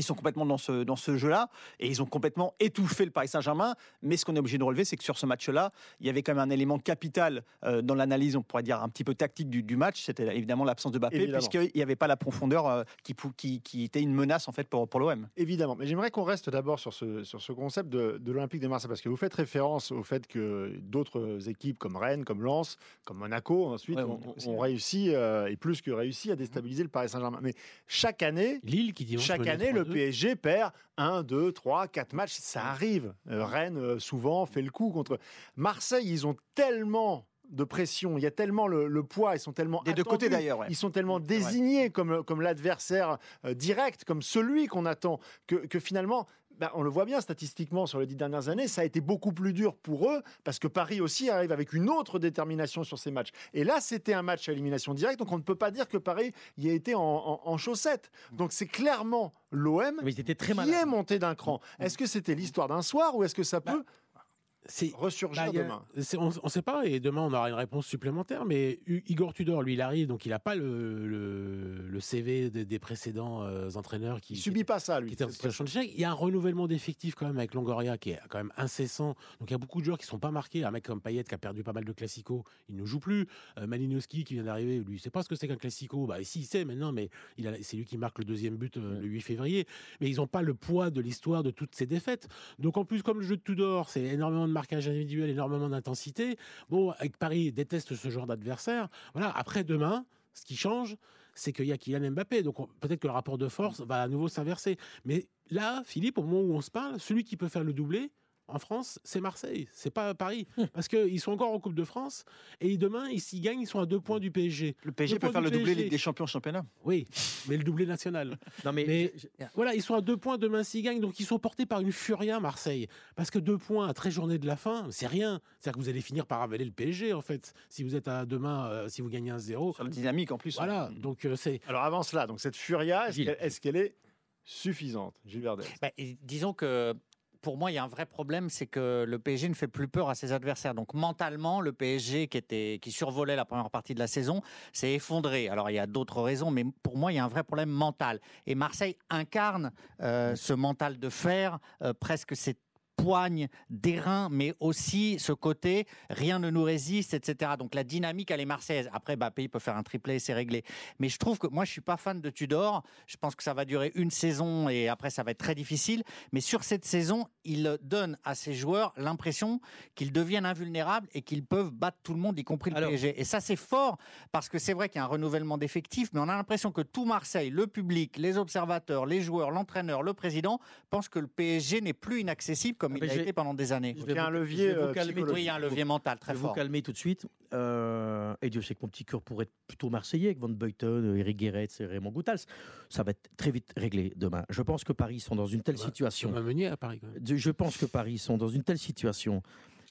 Ils sont complètement dans ce, dans ce jeu-là et ils ont complètement étouffé le Paris Saint-Germain. Mais ce qu'on est obligé de relever, c'est que sur ce match-là, il y avait quand même un élément capital euh, dans l'analyse, on pourrait dire un petit peu tactique du, du match. C'était évidemment l'absence de Mbappé, puisqu'il n'y avait pas la profondeur euh, qui, qui, qui était une menace en fait pour, pour l'OM. Évidemment, mais j'aimerais qu'on reste d'abord sur ce, sur ce concept de, de l'Olympique de Marseille, parce que vous faites référence au fait que d'autres équipes comme Rennes, comme Lens, comme Monaco, ensuite, ouais. réussi, euh, et plus que réussi, à déstabiliser le Paris Saint-Germain. Mais chaque année, Lille qui dit chaque année, le PSG perd 1, 2, 3, 4 matchs, ça arrive. Euh, Rennes, euh, souvent, fait le coup contre Marseille. Ils ont tellement de pression, il y a tellement le, le poids, ils sont tellement Des deux côtés d'ailleurs. ouais. ils sont tellement désignés comme, comme l'adversaire euh, direct, comme celui qu'on attend, que, que finalement, bah, on le voit bien statistiquement sur les dix dernières années, ça a été beaucoup plus dur pour eux, parce que Paris aussi arrive avec une autre détermination sur ces matchs. Et là, c'était un match à élimination directe, donc on ne peut pas dire que Paris y a été en, en, en chaussettes. Donc c'est clairement l'OM qui malades. est monté d'un cran. Est-ce que c'était l'histoire d'un soir ou est-ce que ça Bah, peut C'est ressurgir Bah, a- demain on ne sait pas, et demain on aura une réponse supplémentaire, mais U- Igor Tudor, lui, il arrive, donc il n'a pas le, le, le CV des, des précédents euh, entraîneurs qui, Il subit pas ça, lui. qui en. Il y a un renouvellement d'effectifs quand même avec Longoria qui est quand même incessant. Donc il y a beaucoup de joueurs qui ne sont pas marqués. Un mec comme Payet qui a perdu pas mal de classicos, il ne joue plus. Euh, Malinowski qui vient d'arriver, lui, il ne sait pas ce que c'est qu'un classico. Bah, si, il sait maintenant, mais il c'est lui qui marque le deuxième but euh, le 8 février. Mais ils n'ont pas le poids de l'histoire de toutes ces défaites. Donc en plus, comme le jeu de Tudor, c'est énormément de marquage individuel, énormément d'intensité. Bon, avec Paris déteste ce genre d'adversaire. Voilà, après demain, ce qui change, c'est qu'il y a Kylian Mbappé. Donc peut-être que le rapport de force va à nouveau s'inverser. Mais là, Philippe, au moment où on se parle, celui qui peut faire le doublé, en France, c'est Marseille, c'est pas Paris. Hum. Parce qu'ils sont encore en Coupe de France et demain, ils s'y gagnent, ils sont à deux points du PSG. Le PSG Deux peut faire le doublé. Ligue des Champions championnat. Oui, mais le doublé national. Non, mais, Mais- je- Voilà, ils sont à deux points demain s'ils gagnent, donc ils sont portés par une furia Marseille. Parce que deux points à 13 journées de la fin, c'est rien. C'est-à-dire que vous allez finir par avaler le PSG en fait, si vous êtes à demain, euh, si vous gagnez un 0 Sur la dynamique en plus. Voilà, donc euh, c'est. Alors avant cela, donc cette furia, est-ce qu'elle est, suffisante, Gilles Verdez? Bah, disons que pour moi, il y a un vrai problème, c'est que le PSG ne fait plus peur à ses adversaires. Donc mentalement, le PSG qui était qui survolait la première partie de la saison s'est effondré. Alors il y a d'autres raisons, mais pour moi, il y a un vrai problème mental. Et Marseille incarne euh, ce mental de fer, euh, presque cette poigne d'airain, mais aussi ce côté rien ne nous résiste, etc. Donc la dynamique, elle est marseillaise. Après, Mbappé, il peut faire un triplé, c'est réglé. Mais je trouve que moi, je suis pas fan de Tudor. Je pense que ça va durer une saison et après, ça va être très difficile. Mais sur cette saison, il donne à ses joueurs l'impression qu'ils deviennent invulnérables et qu'ils peuvent battre tout le monde, y compris le Alors- PSG. Et ça, c'est fort parce que c'est vrai qu'il y a un renouvellement d'effectifs, mais on a l'impression que tout Marseille, le public, les observateurs, les joueurs, l'entraîneur, le président, pensent que le PSG n'est plus inaccessible comme Ah, il a été pendant des années. Je Il y a un levier je euh. Oui, un levier mental très je vais vous fort. calmer tout de suite. Euh, et Dieu sait que mon petit cœur pourrait être plutôt marseillais avec Van Buyten, Eric Guéret et Raymond Goutals. Ça va être très vite réglé demain. Je pense que Paris sont dans une telle Ouais, situation. On va mener à Paris quand même. Je pense que Paris sont dans une telle situation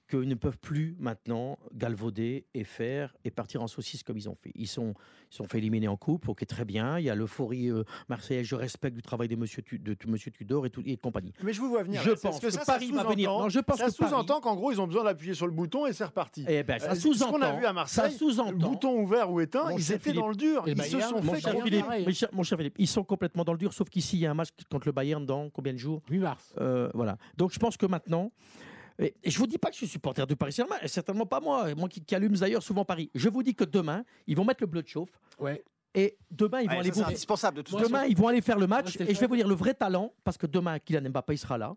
qu'ils ne peuvent plus maintenant galvauder et faire et partir en saucisse comme ils ont fait. Ils sont, ils sont fait éliminer en coupe, ok, très bien. Il y a l'euphorie euh, marseillaise, je respecte du travail de Monsieur, Tu- de, Monsieur Tudor et, tout, et compagnie. Mais je vous vois venir. Je pense parce que ça, Paris va venir. sous-entend- Non, je pense ça Paris- sous-entend qu'en gros, ils ont besoin d'appuyer sur le bouton et c'est reparti. Eh ben, ça Euh, ce qu'on a sous-entend. vu à Marseille, ça sous-entend. Le bouton ouvert ou éteint, ils étaient dans le dur. Et le Ils se Bayern, sont Mon fait cher, Philippe, mon cher- mon cher Philippe, ils sont complètement dans le dur, sauf qu'ici, il y a un match contre le Bayern dans combien de jours? 8 mars. Euh, Voilà. Donc je pense que maintenant. Et et je vous dis pas que je suis supporter du Paris Saint-Germain, certainement pas moi, moi qui, qui allume d'ailleurs souvent Paris. Je vous dis que demain, ils vont mettre le bleu de chauffe, Ouais. et demain, ils vont Ouais, aller ça, vous- indispensable de toute Moi, façon. Demain, ils vont aller faire le match et je vais vous dire le vrai talent parce que demain, Kylian Mbappé il sera là.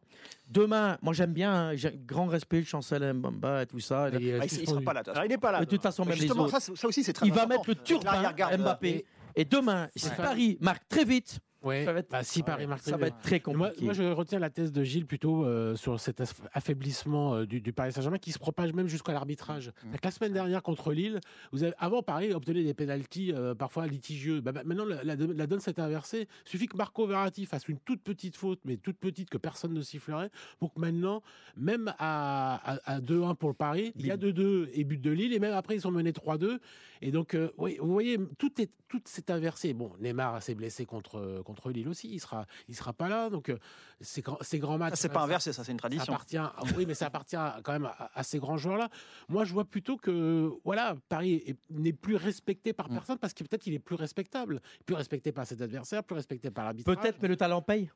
Demain, moi j'aime bien, hein, j'ai un grand respect, le chancel Mbamba et tout ça. Et, euh, Ah, il, il sera pas là. il n'est pas là. de toute façon, même les Justement, autres. ça, ça aussi, c'est très Il va mettre le L'arrière-garde, Mbappé. Et demain, si Ouais. Paris marque très vite, Ouais. ça va être, Bah, si Paris marque ça très va être très compliqué. moi, je retiens la thèse de Gilles plutôt euh, sur cet aff- affaiblissement euh, du, du Paris Saint-Germain qui se propage même jusqu'à l'arbitrage. Que La semaine dernière contre Lille, vous avez, avant Paris obtenait des pénalties euh, parfois litigieux. Bah, bah, maintenant, la, la- la donne s'est inversée. Il suffit que Marco Verratti fasse une toute petite faute, mais toute petite que personne ne sifflerait, pour que maintenant, même à, à- à 2-1 pour le Paris, il y a 2-2 et but de Lille, et même après ils sont menés 3-2. Et donc, euh, oui, vous voyez, tout est tout s'est inversé. Bon, Neymar s'est blessé contre contre Lille aussi. Il sera il sera pas là. Donc, euh, ces grands ces grands matchs. Ça, c'est ça- pas ça- inversé, ça, c'est une ça tradition. appartient, ah oui, mais ça appartient quand même à, à ces grands joueurs-là. Moi, je vois plutôt que voilà, Paris est- n'est plus respecté par Mm. personne parce que peut-être il est plus respectable, plus respecté par ses adversaires, plus respecté par l'arbitre. Peut-être, mais le talent paye.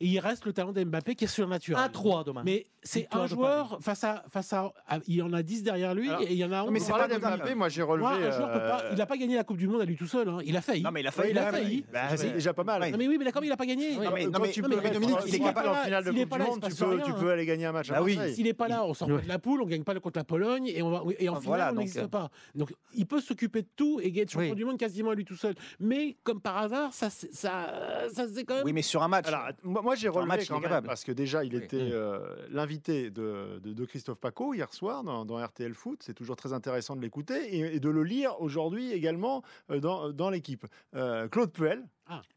Et il reste le talent d'Mbappé qui est surnaturel. 1-3 demain. Mais c'est un joueur face à face à, à- il y en a 10 derrière lui Alors, et il y en a mais 11. c'est Vous pas d'Mbappé, moi j'ai relevé. Moi, un joueur peut pas, euh, il n'a pas gagné la Coupe du Monde à lui tout seul. hein. Il a failli. Non, mais il a Ouais, failli. il a failli. bah, c'est déjà pas mal. Non, mais oui, mais d'accord, il n'a pas gagné. Non, mais- non, mais- tu non, peux mais Dominique, il est capable- en finale de Coupe du Monde, tu peux, rien, tu hein. peux aller gagner un match à Bah oui. S'il n'est pas là, on sort pas de la poule, on gagne pas contre la Pologne et, on va, et en Ah, finale, voilà, on donc, n'existe euh, pas. Donc, il peut s'occuper de tout et gagner champion du monde quasiment à lui tout seul. Mais comme par hasard, ça, c'est- ça, ça c'est quand même. Oui, mais sur un match. Alors, moi, j'ai relevé match, quand même, capable. parce que déjà, il Oui. était euh, l'invité de, de- de Christophe Paco hier soir dans, dans RTL Foot. C'est toujours très intéressant de l'écouter et, et de le lire aujourd'hui également euh, dans, dans l'équipe. Euh, Claude Puel,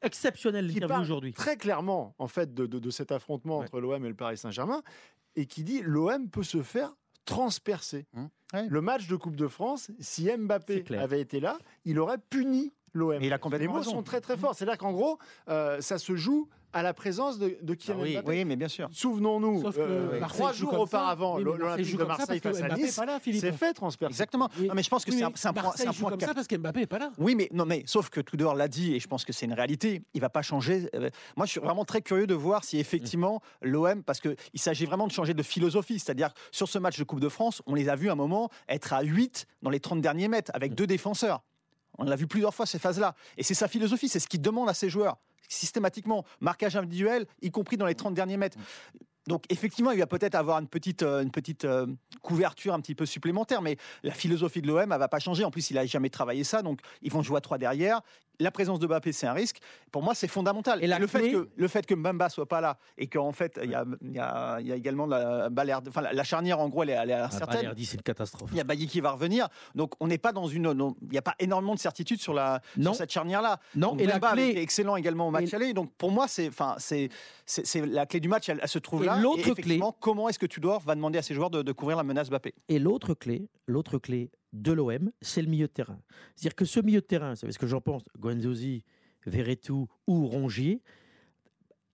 Exceptionnel qui l'interview parle aujourd'hui. très clairement en fait de, de- de cet affrontement Ouais. entre l'OM et le Paris Saint-Germain et qui dit l'OM peut se faire transpercer. Ouais. Le match de Coupe de France, si Mbappé avait été là, il aurait puni l'OM. Mais il a Les mots raison. sont très très forts. C'est-à-dire qu'en gros, euh, ça se joue à la présence de, de Kylian Ah oui, Mbappé. Oui, mais bien sûr. Souvenons-nous, euh, Marseille trois jours auparavant, l'Olympique de Marseille face à Nice s'est fait transpercer. Exactement. Oui. Non, mais je pense que Oui, c'est un, c'est un point, Marseille c'est un joue point comme ça parce qu'Mbappé n'est pas là. Oui, mais non, mais sauf que Tudor l'a dit et je pense que c'est une réalité. Il va pas changer. Euh, Moi, je suis vraiment très curieux de voir si effectivement l'OM, parce que il s'agit vraiment de changer de philosophie, c'est-à-dire sur ce match de Coupe de France, on les a vus à un moment être à 8 dans les 30 derniers mètres avec deux défenseurs. On l'a vu plusieurs fois ces phases-là, et c'est sa philosophie, c'est ce qu'il demande à ses joueurs systématiquement, marquage individuel, y compris dans les 30 derniers mètres. Donc effectivement, il va peut-être avoir une petite, euh, une petite euh, couverture un petit peu supplémentaire, mais la philosophie de l'OM, elle va pas changer. En plus, il a jamais travaillé ça, donc ils vont jouer à trois derrière. La présence de Mbappé, c'est un risque. Pour moi, c'est fondamental. Et la le, fait que, le fait que Mbamba soit pas là et qu'en fait, il y a, il y, a, il y a également la, enfin, la, la charnière, en gros, elle est, elle est Ah, incertaine. C'est une catastrophe. Il y a Bailly qui va revenir, donc on n'est pas dans une, non, il n'y a pas énormément de certitude sur la Non. sur cette charnière-là. Non, Donc et la Mbemba avait clé- été excellent également au match et- aller. Donc pour moi, c'est, enfin, c'est, c'est, c'est la clé du match, elle, elle se trouve Et là. l'autre clé- comment est-ce que Tudor va demander à ses joueurs de, de couvrir la menace Mbappé? Et l'autre clé, l'autre clé de l'OM, c'est le milieu de terrain. C'est-à-dire que ce milieu de terrain, vous savez ce que j'en pense, Guendouzi, Verretou ou Rongier,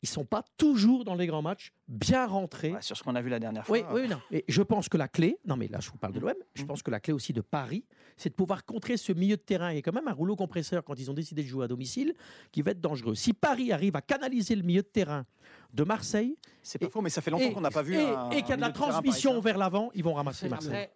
ils sont pas toujours dans les grands matchs bien rentrés. Ouais, Sur ce qu'on a vu la dernière fois. Oui, oui, non. Et je pense que la clé, non mais là je vous parle de l'OM, je Mm. pense que la clé aussi de Paris, c'est de pouvoir contrer ce milieu de terrain. Il y a quand même un rouleau compresseur quand ils ont décidé de jouer à domicile qui va être dangereux. Si Paris arrive à canaliser le milieu de terrain de Marseille C'est pas Et- faux, mais ça fait longtemps qu'on n'a pas vu. et- et qu'il y a de la transmission vers l'avant, ils vont ramasser Marseille.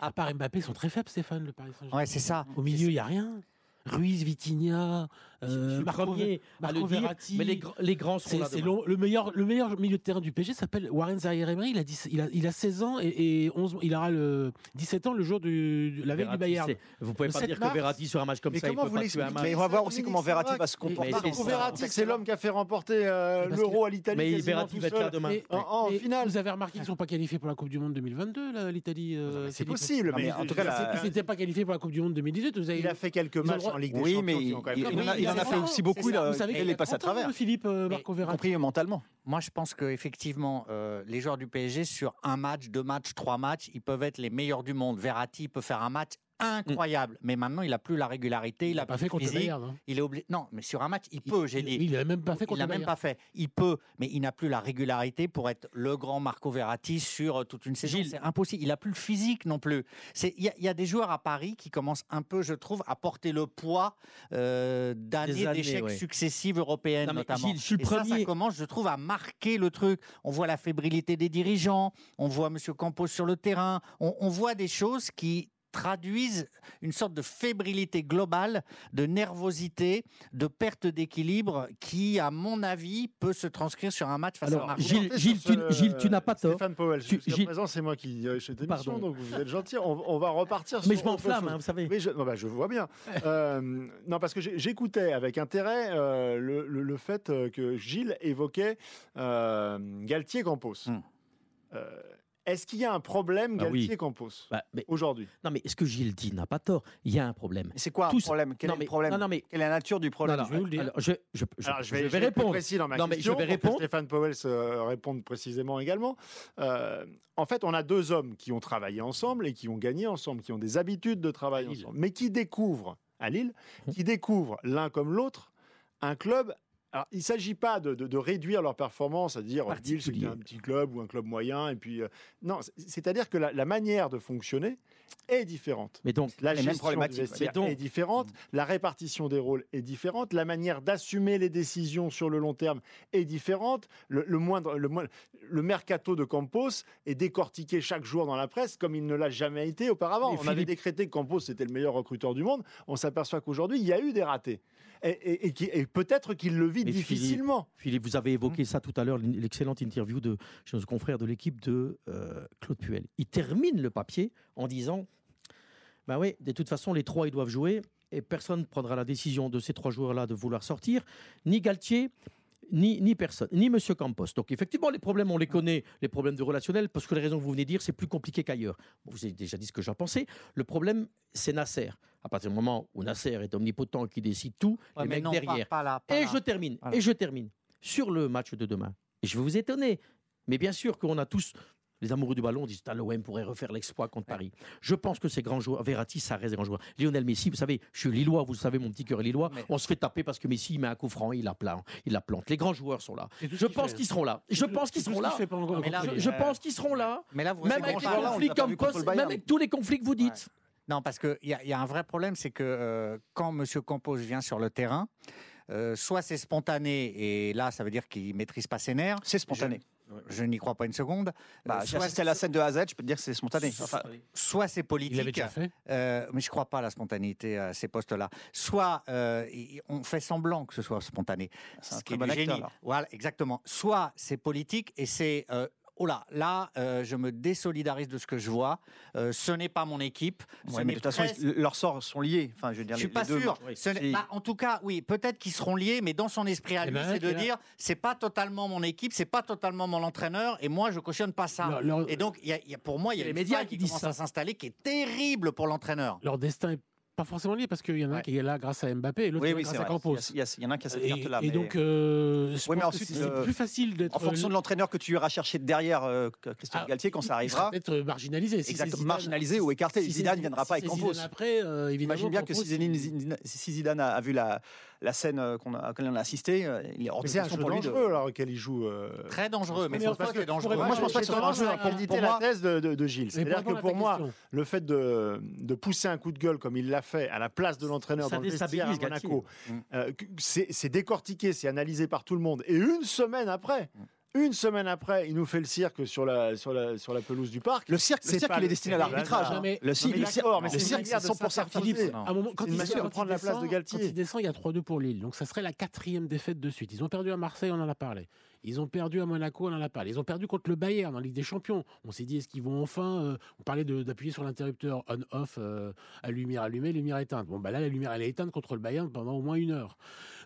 À part Mbappé, ils sont très faibles, Stéphane, le Paris Saint-Germain. Ouais, c'est ça. Au milieu, il n'y a rien. Ruiz, Vitinha, euh, Marco, premier à le Marco dire, Verratti. mais les, gr- les grands là long- le meilleur, le meilleur milieu de terrain du PSG s'appelle Warren Zaïre-Emery. Il a, 10 il, a, il a 16 ans et, et 11, il aura le 17 ans le jour du, la veille du Bayern. Vous pouvez Le pas 7 dire que mars. Verratti sur un match comme Mais ça, il comment peut vous pas tuer un l'expliquez? match. Mais on va voir aussi comment Verratti va se comporter. c'est Verratti, l'homme qui a fait remporter euh, l'Euro que- à l'Italie. Mais Verratti va être seul. là demain. En- finale. Vous avez remarqué qu'ils ne sont pas qualifiés pour la Coupe du Monde 2022, là, l'Italie euh, C'est possible, Non, mais en tout cas, Ils n'étaient pas qualifiés pour la Coupe du Monde 2018. Vous avez... il a fait quelques matchs en Ligue des Oui, Champions. Il, en a, fait aussi beaucoup. Vous savez il qu'il est passé à 30 ans, travers. Philippe euh, Marco Verratti. compris mentalement. Moi, je pense qu'effectivement, les joueurs du PSG, sur un match, deux matchs, trois matchs, ils peuvent être les meilleurs du monde. Verratti peut faire un match incroyable, mais maintenant, il n'a plus la régularité, il Il n'a n'a pas fait contre le physique. Bayern. hein. Il est obligé. Non, mais sur un match, il peut, j'ai Il- dit. Il n'a même pas fait Il contre l'a le même pas fait. Il peut, mais il n'a plus la régularité pour être le grand Marco Verratti sur euh, toute une saison. C'est impossible. Il n'a plus le physique non plus. C'est- Il y, a- il y a des joueurs à Paris qui commencent un peu, je trouve, à porter le poids euh, d'années années, d'échecs ouais. successives européennes Non, notamment. Gilles, je suis ça, ça commence, je trouve, à marquer le truc. On voit la fébrilité des dirigeants, on voit M. Campos sur le terrain, on, on voit des choses qui traduisent une sorte de fébrilité globale, de nervosité, de perte d'équilibre qui, à mon avis, peut se transcrire sur un match face Alors, à Marseille. Gilles, Gilles, ce- tu, Gilles, tu n'as pas tort. Stéphane Powell, Tu- jusqu'à Gilles- présent, c'est moi qui dirige cette émission, Pardon. donc vous êtes gentil. On, on va repartir Mais sur je autre m'enflamme, chose. hein, vous savez. Je, non, bah, je vois bien. Euh, non, parce que j'écoutais avec intérêt euh, le, le- le fait euh, que Gilles évoquait euh, Galtier-Campos. Euh, Est-ce qu'il y a un problème Bah oui. Galtier-Campos Bah, mais- aujourd'hui? Non, mais ce que Gilles dit n'a pas tort? Il y a un problème. C'est quoi Tous- le problème? Quel non, est mais, le problème non, non, mais Quelle est la nature du problème? Non, non, je vais vous le dire. alors, je, je- je- Alors, je vais, répondre. précis dans ma Non, mais je vais que répondre. Stéphane Powell se réponde précisément également. Euh, en fait, on a deux hommes qui ont travaillé ensemble et qui ont gagné ensemble, qui ont des habitudes de travail ensemble, mais qui découvrent à Lille, Hum. qui découvrent l'un comme l'autre un club. Alors, il ne s'agit pas de, de- de réduire leur performance, à dire Lille, c'est un petit club ou un club moyen. Et puis, euh, non, c'est- c'est-à-dire que la, la manière de fonctionner est différente. Mais donc, La gestion mais donc- est différente, la répartition des rôles est différente, la manière d'assumer les décisions sur le long terme est différente. Le, le moindre, le, moindre- le mercato de Campos est décortiqué chaque jour dans la presse comme il ne l'a jamais été auparavant. Mais On avait décrété que Campos était le meilleur recruteur du monde. On s'aperçoit qu'aujourd'hui, il y a eu des ratés. Et, et- et qui- et peut-être qu'il le vit Philippe- difficilement. Philippe, vous avez évoqué ça tout à l'heure, l'excellente interview de chez nos confrères de l'équipe de euh, Claude Puel. Il termine le papier en disant Ben oui, de toute façon, les trois, ils doivent jouer et personne ne prendra la décision de ces trois joueurs-là de vouloir sortir, ni Galtier. Ni, ni personne, ni Monsieur Campos. Donc effectivement, les problèmes, on les connaît, les problèmes de relationnel, parce que les raisons que vous venez de dire, c'est plus compliqué qu'ailleurs. Vous avez déjà dit ce que j'en pensais. Le problème, c'est Nasser. À partir du moment où Nasser est omnipotent et qui décide tout, Ouais, les mais mecs non, pas- derrière, pas là, pas et là. je termine, Voilà. et je termine sur le match de demain. Et je vais vous étonner, mais bien sûr qu'on a tous, les amoureux du ballon, disent l'OM pourrait refaire l'exploit contre Paris. Je pense que ces grands joueurs, Verratti, ça reste des grands joueurs. Lionel Messi, vous savez, je suis Lillois, vous savez, mon petit cœur est Lillois. Mais- On se fait taper parce que Messi il met un coup franc, il la plante. Il la plante. Les grands joueurs sont là. Je pense qu'ils seront là. Je pense qu'ils seront là. Je, pense qu'ils seront là. Mais là, vous Même avec les conflits comme Post, même avec tous les conflits que vous dites. Non, parce qu'il y, y a un vrai problème, c'est que euh, quand M. Campos vient sur le terrain, euh, soit c'est spontané, et là, ça veut dire qu'il maîtrise pas ses nerfs. C'est spontané. je n'y crois pas une seconde. Bah, Euh, soit- à la scène de A à Z, je peux te dire que c'est spontané. Enfin, soit c'est politique. Il l'avait déjà fait. Euh, mais je ne crois pas à la spontanéité à ces postes-là. Soit euh, on fait semblant que ce soit spontané. C'est un ce qui très est bon du acteur, génie. Voilà, exactement. Soit c'est politique et c'est euh, oh là, là, euh, je me désolidarise de ce que je vois. Euh, ce n'est pas mon équipe. Ouais, mais de toute façon, leurs sorts sont liés. Enfin, je veux dire, je suis les- pas les deux sûr. Ce bah, en tout cas, oui, peut-être qu'ils seront liés, mais dans son esprit à y lui, en a un c'est de dire c'est pas totalement mon équipe, c'est pas totalement mon entraîneur, et moi je cautionne pas ça. Leur- leur- Et donc, y a- il y a- pour moi, il y a les médias qui qui disent commence ça. à s'installer, qui est terrible pour l'entraîneur. Leur destin est pas forcément lié parce qu'il y en a un Ouais. qui est là grâce à Mbappé et l'autre Oui, qui est oui, grâce à. Campos. Il y, a- il y en a qui a cette Et, carte-là. et mais- donc, euh, Oui, mais ensuite, c'est euh, plus facile d'être. en fonction de l'entraîneur que tu iras chercher derrière euh, Christophe Ah, Galtier, quand ça arrivera, peut-être marginalisé. Si exactement Zidane- marginalisé ou écarté. si Zidane ne viendra si pas avec Campos. Zidane après, euh, évidemment. J'imagine bien que si Zidane, a vu la, la scène euh, qu'on a, à laquelle on a assisté, euh, il est hors Mais de c'est question jeu pour lui de- dangereux alors auquel il joue. euh, Très dangereux, mais Mais c'est en pas fait, que c'est dangereux. Moi, je pense pas que j'ai ce soit tendance dangereux. Pour la thèse de, de- de Gilles. C'est-à-dire que pour moi, le fait de, de pousser un coup de gueule comme il l'a fait à la place de l'entraîneur dans le vestiaire à Monaco, c'est c'est décortiqué, c'est analysé par tout le monde. Et une semaine après, une semaine après, il nous fait le cirque sur la, sur la, sur la pelouse du parc. Le cirque, le C'est cirque pas il est le- destiné à l'arbitrage. le hein. mais- Le Non, cirque, mais le cirque- d'accord, mais le c'est une cirque, manière c'est de 100% s'artifier. artificiel. Non. À un moment, quand C'est une il manière descend- de quand prendre la place de Galtier. Quand il descend, il y a 3-2 pour Lille. Donc ça serait la quatrième défaite de suite. Ils ont perdu à Marseille, on en a parlé. Ils ont perdu à Monaco, on en a parlé. Ils ont perdu contre le Bayern en Ligue des Champions. On s'est dit, est-ce qu'ils vont enfin. euh, on parlait de- d'appuyer sur l'interrupteur on-off, euh, à lumière allumée, lumière éteinte. Bon, bah là, la lumière, elle est éteinte contre le Bayern pendant au moins une heure.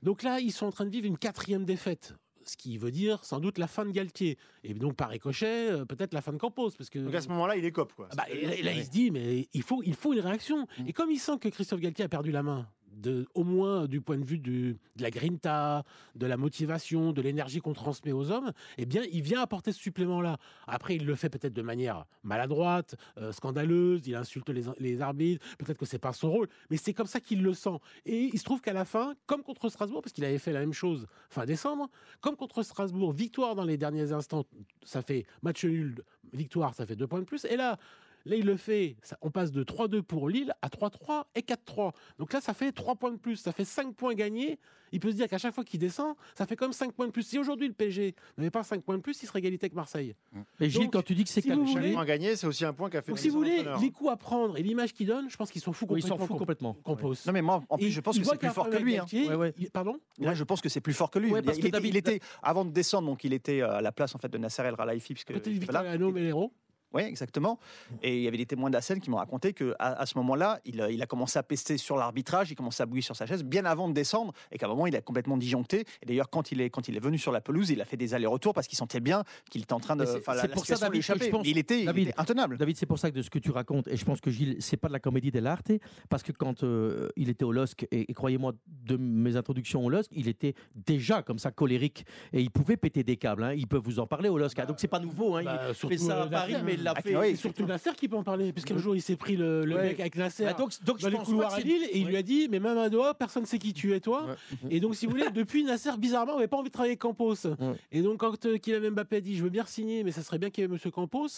Donc là, ils sont en train de vivre une quatrième défaite. Ce qui veut dire sans doute la fin de Galtier. Et donc, par ricochet, euh, peut-être la fin de Campos. Parce que Donc à ce moment-là, il est cop. Quoi. ah bah, et là, et là, il se dit, mais il faut, il faut une réaction. Mm. Et comme il sent que Christophe Galtier a perdu la main, de, au moins du point de vue de la grinta, de la motivation, de l'énergie qu'on transmet aux hommes, eh bien, il vient apporter ce supplément-là. Après, il le fait peut-être de manière maladroite, euh, scandaleuse, il insulte les, les arbitres, peut-être que c'est pas son rôle, mais c'est comme ça qu'il le sent. Et il se trouve qu'à la fin, comme contre Strasbourg, parce qu'il avait fait la même chose fin décembre, comme contre Strasbourg, victoire dans les derniers instants, ça fait match nul, victoire, ça fait deux points de plus. Et là, là il le fait, ça- on passe de 3-2 pour Lille à 3-3 et 4-3. Donc là, ça fait 3 points de plus, ça fait 5 points gagnés. Il peut se dire qu'à chaque fois qu'il descend, ça fait comme 5 points de plus. Si aujourd'hui le PSG n'avait pas 5 points de plus, il serait égalité avec Marseille. Mais Gilles, Donc, quand tu dis que c'est si calme, voulez- point gagné, c'est aussi un point qu'a fait Donc si vous voulez, les coups à prendre et l'image qu'il donne, je pense qu'ils s'en foutent Oui, il s'en complètement. fout complètement. Campos. Non, mais moi, en plus, Et je pense que c'est plus fort que lui. hein. Galtier, Ouais, ouais. il- Pardon Là, je pense que c'est plus fort que lui. Parce il que était, il était- avant de descendre, donc il était euh, à la place en fait de Nasser El Khelaifi, puisque Peut-être il était Victor Melero. Oui, exactement. Et il y avait des témoins de la scène qui m'ont raconté que à, à ce moment-là, il, a- il a commencé à pester sur l'arbitrage, il commençait à bouillir sur sa chaise bien avant de descendre, et qu'à un moment il a complètement disjoncté. Et d'ailleurs, quand il est quand il est venu sur la pelouse, il a fait des allers-retours parce qu'il sentait bien qu'il était en train de. C'est- pour ça, David, que je pense- il était, il David, était intenable. David, c'est pour ça que de ce que tu racontes, et je pense que Gilles, c'est pas de la comédie dell'arte, parce que quand euh, il était au LOSC, et, et croyez-moi, de mes introductions au LOSC, il était déjà comme ça colérique, et il pouvait péter des câbles. hein. Il peut vous en parler au LOSC, hein. donc c'est pas nouveau. hein. Bah, il fait ça à Paris, mais il l'a Ah, fait. oui. C'est surtout Nasser qui peut en parler, puisqu'un jour il s'est pris le, le Ouais. mec avec Nasser. Bah, donc, donc je dans les pense couloirs à Lille et il lui a dit mais même à Doha personne sait qui tu es toi et donc si vous voulez depuis Nasser bizarrement avait pas envie de travailler avec Campos et donc quand euh, Kylian Mbappé a dit je veux bien signer mais ça serait bien qu'il y ait Monsieur Campos